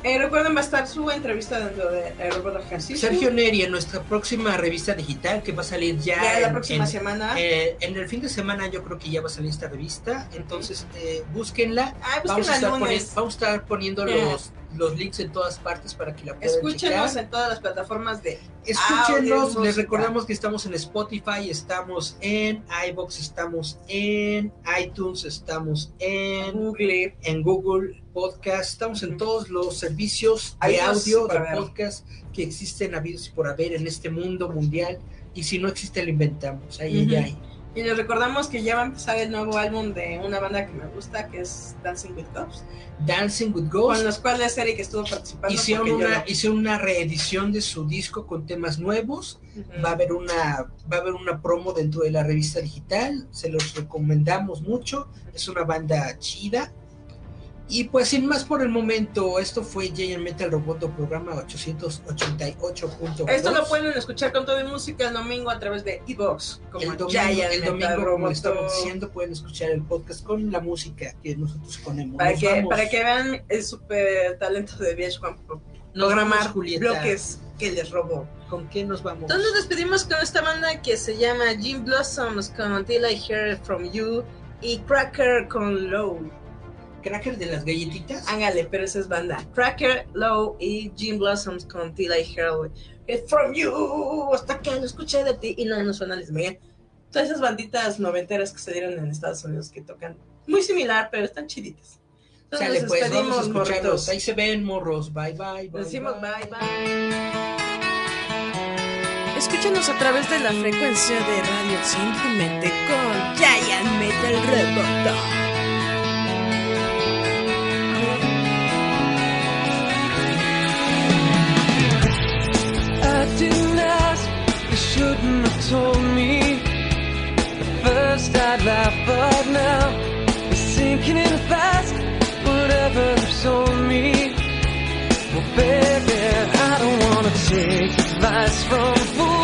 Eh, recuerden, va a estar su entrevista dentro de eh, Robot Ejercicio. Sergio Neri en nuestra próxima revista digital que va a salir ya, ya la en- próxima en- semana. eh, en el fin de semana yo creo que ya va a salir esta revista, entonces eh, búsquenla. Ay, Vamos a, estar vamos a estar poniendo los, los links en todas partes para que la puedan Escúchenos checar. en todas las plataformas de Escúchenos, les recordamos que estamos en Spotify, estamos en iBox, estamos en iTunes, estamos en, Google. en Google Podcast, estamos en todos los servicios de audio, de podcast que existen habidos y por haber en este mundo mundial. Y si no existe, lo inventamos. Ahí, Ujú. ahí, ahí. Y les recordamos que ya va a empezar el nuevo álbum de una banda que me gusta, que es Dancing with Ghosts, Dancing with con Ghosts. los cuales Eric estuvo participando. Hicieron una, hicieron una reedición de su disco con temas nuevos. Va a haber una, va a haber una promo dentro de la revista digital. Se los recomendamos mucho. Es una banda chida. Y pues sin más por el momento, esto fue Giant Metal Roboto programa 888.2. Esto lo pueden escuchar con todo y música el domingo a través de Evox, como el domingo, el domingo, como estamos diciendo, pueden escuchar el podcast con la música que nosotros ponemos. Para Nos que, vamos. para que vean el super talento de VH1 pro- Nos programar vamos, Julieta. bloques que les robó. ¿Con qué nos vamos? Entonces nos despedimos con esta banda que se llama Jim Blossoms con Until I Hear From You y Cracker con Low. Cracker de las galletitas. Hágale, pero esa es banda. Cracker, Low y Jim Blossoms con Until I Hear It From You. Hasta que lo escuché de ti y no nos suena Luis Miguel. Todas esas banditas noventeras que se dieron en Estados Unidos que tocan muy similar, pero están chiditas. Entonces Sale nos pues, vamos morritos. Ahí se ven, morros. Bye, bye, bye. Decimos bye bye. Escúchanos a través de la frecuencia de Radio Simplemente con Giant Metal Roboto. Didn't ask, you shouldn't have told me. At first I'd laugh, but now it's sinking in fast. Whatever you told me, well, baby, I don't wanna take advice from fools.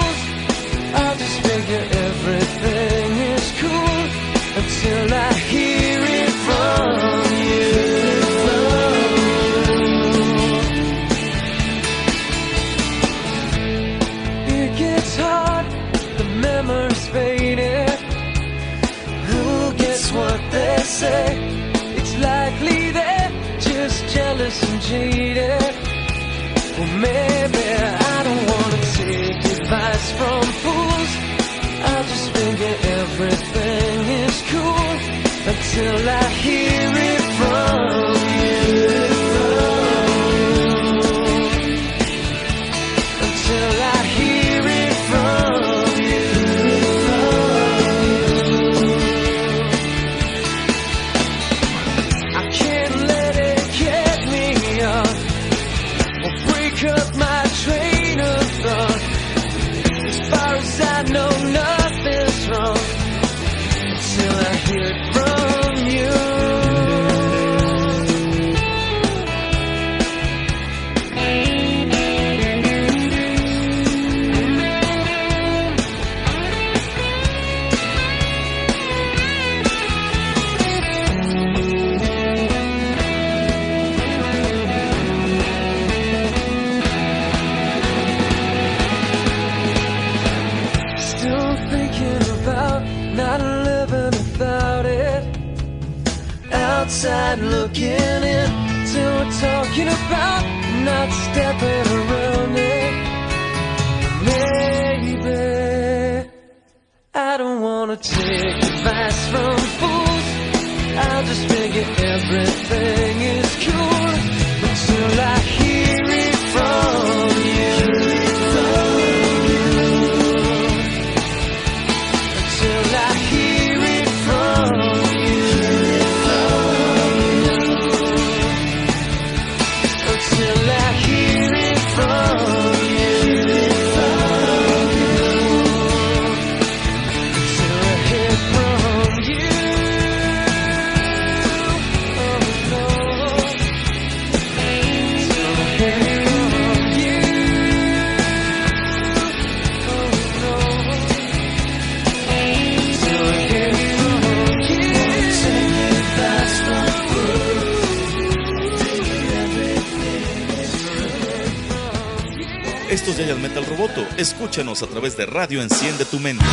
Until I not stepping Metal Roboto. Escúchanos a través de Radio Enciende tu Mente.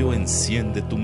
Enciende tu.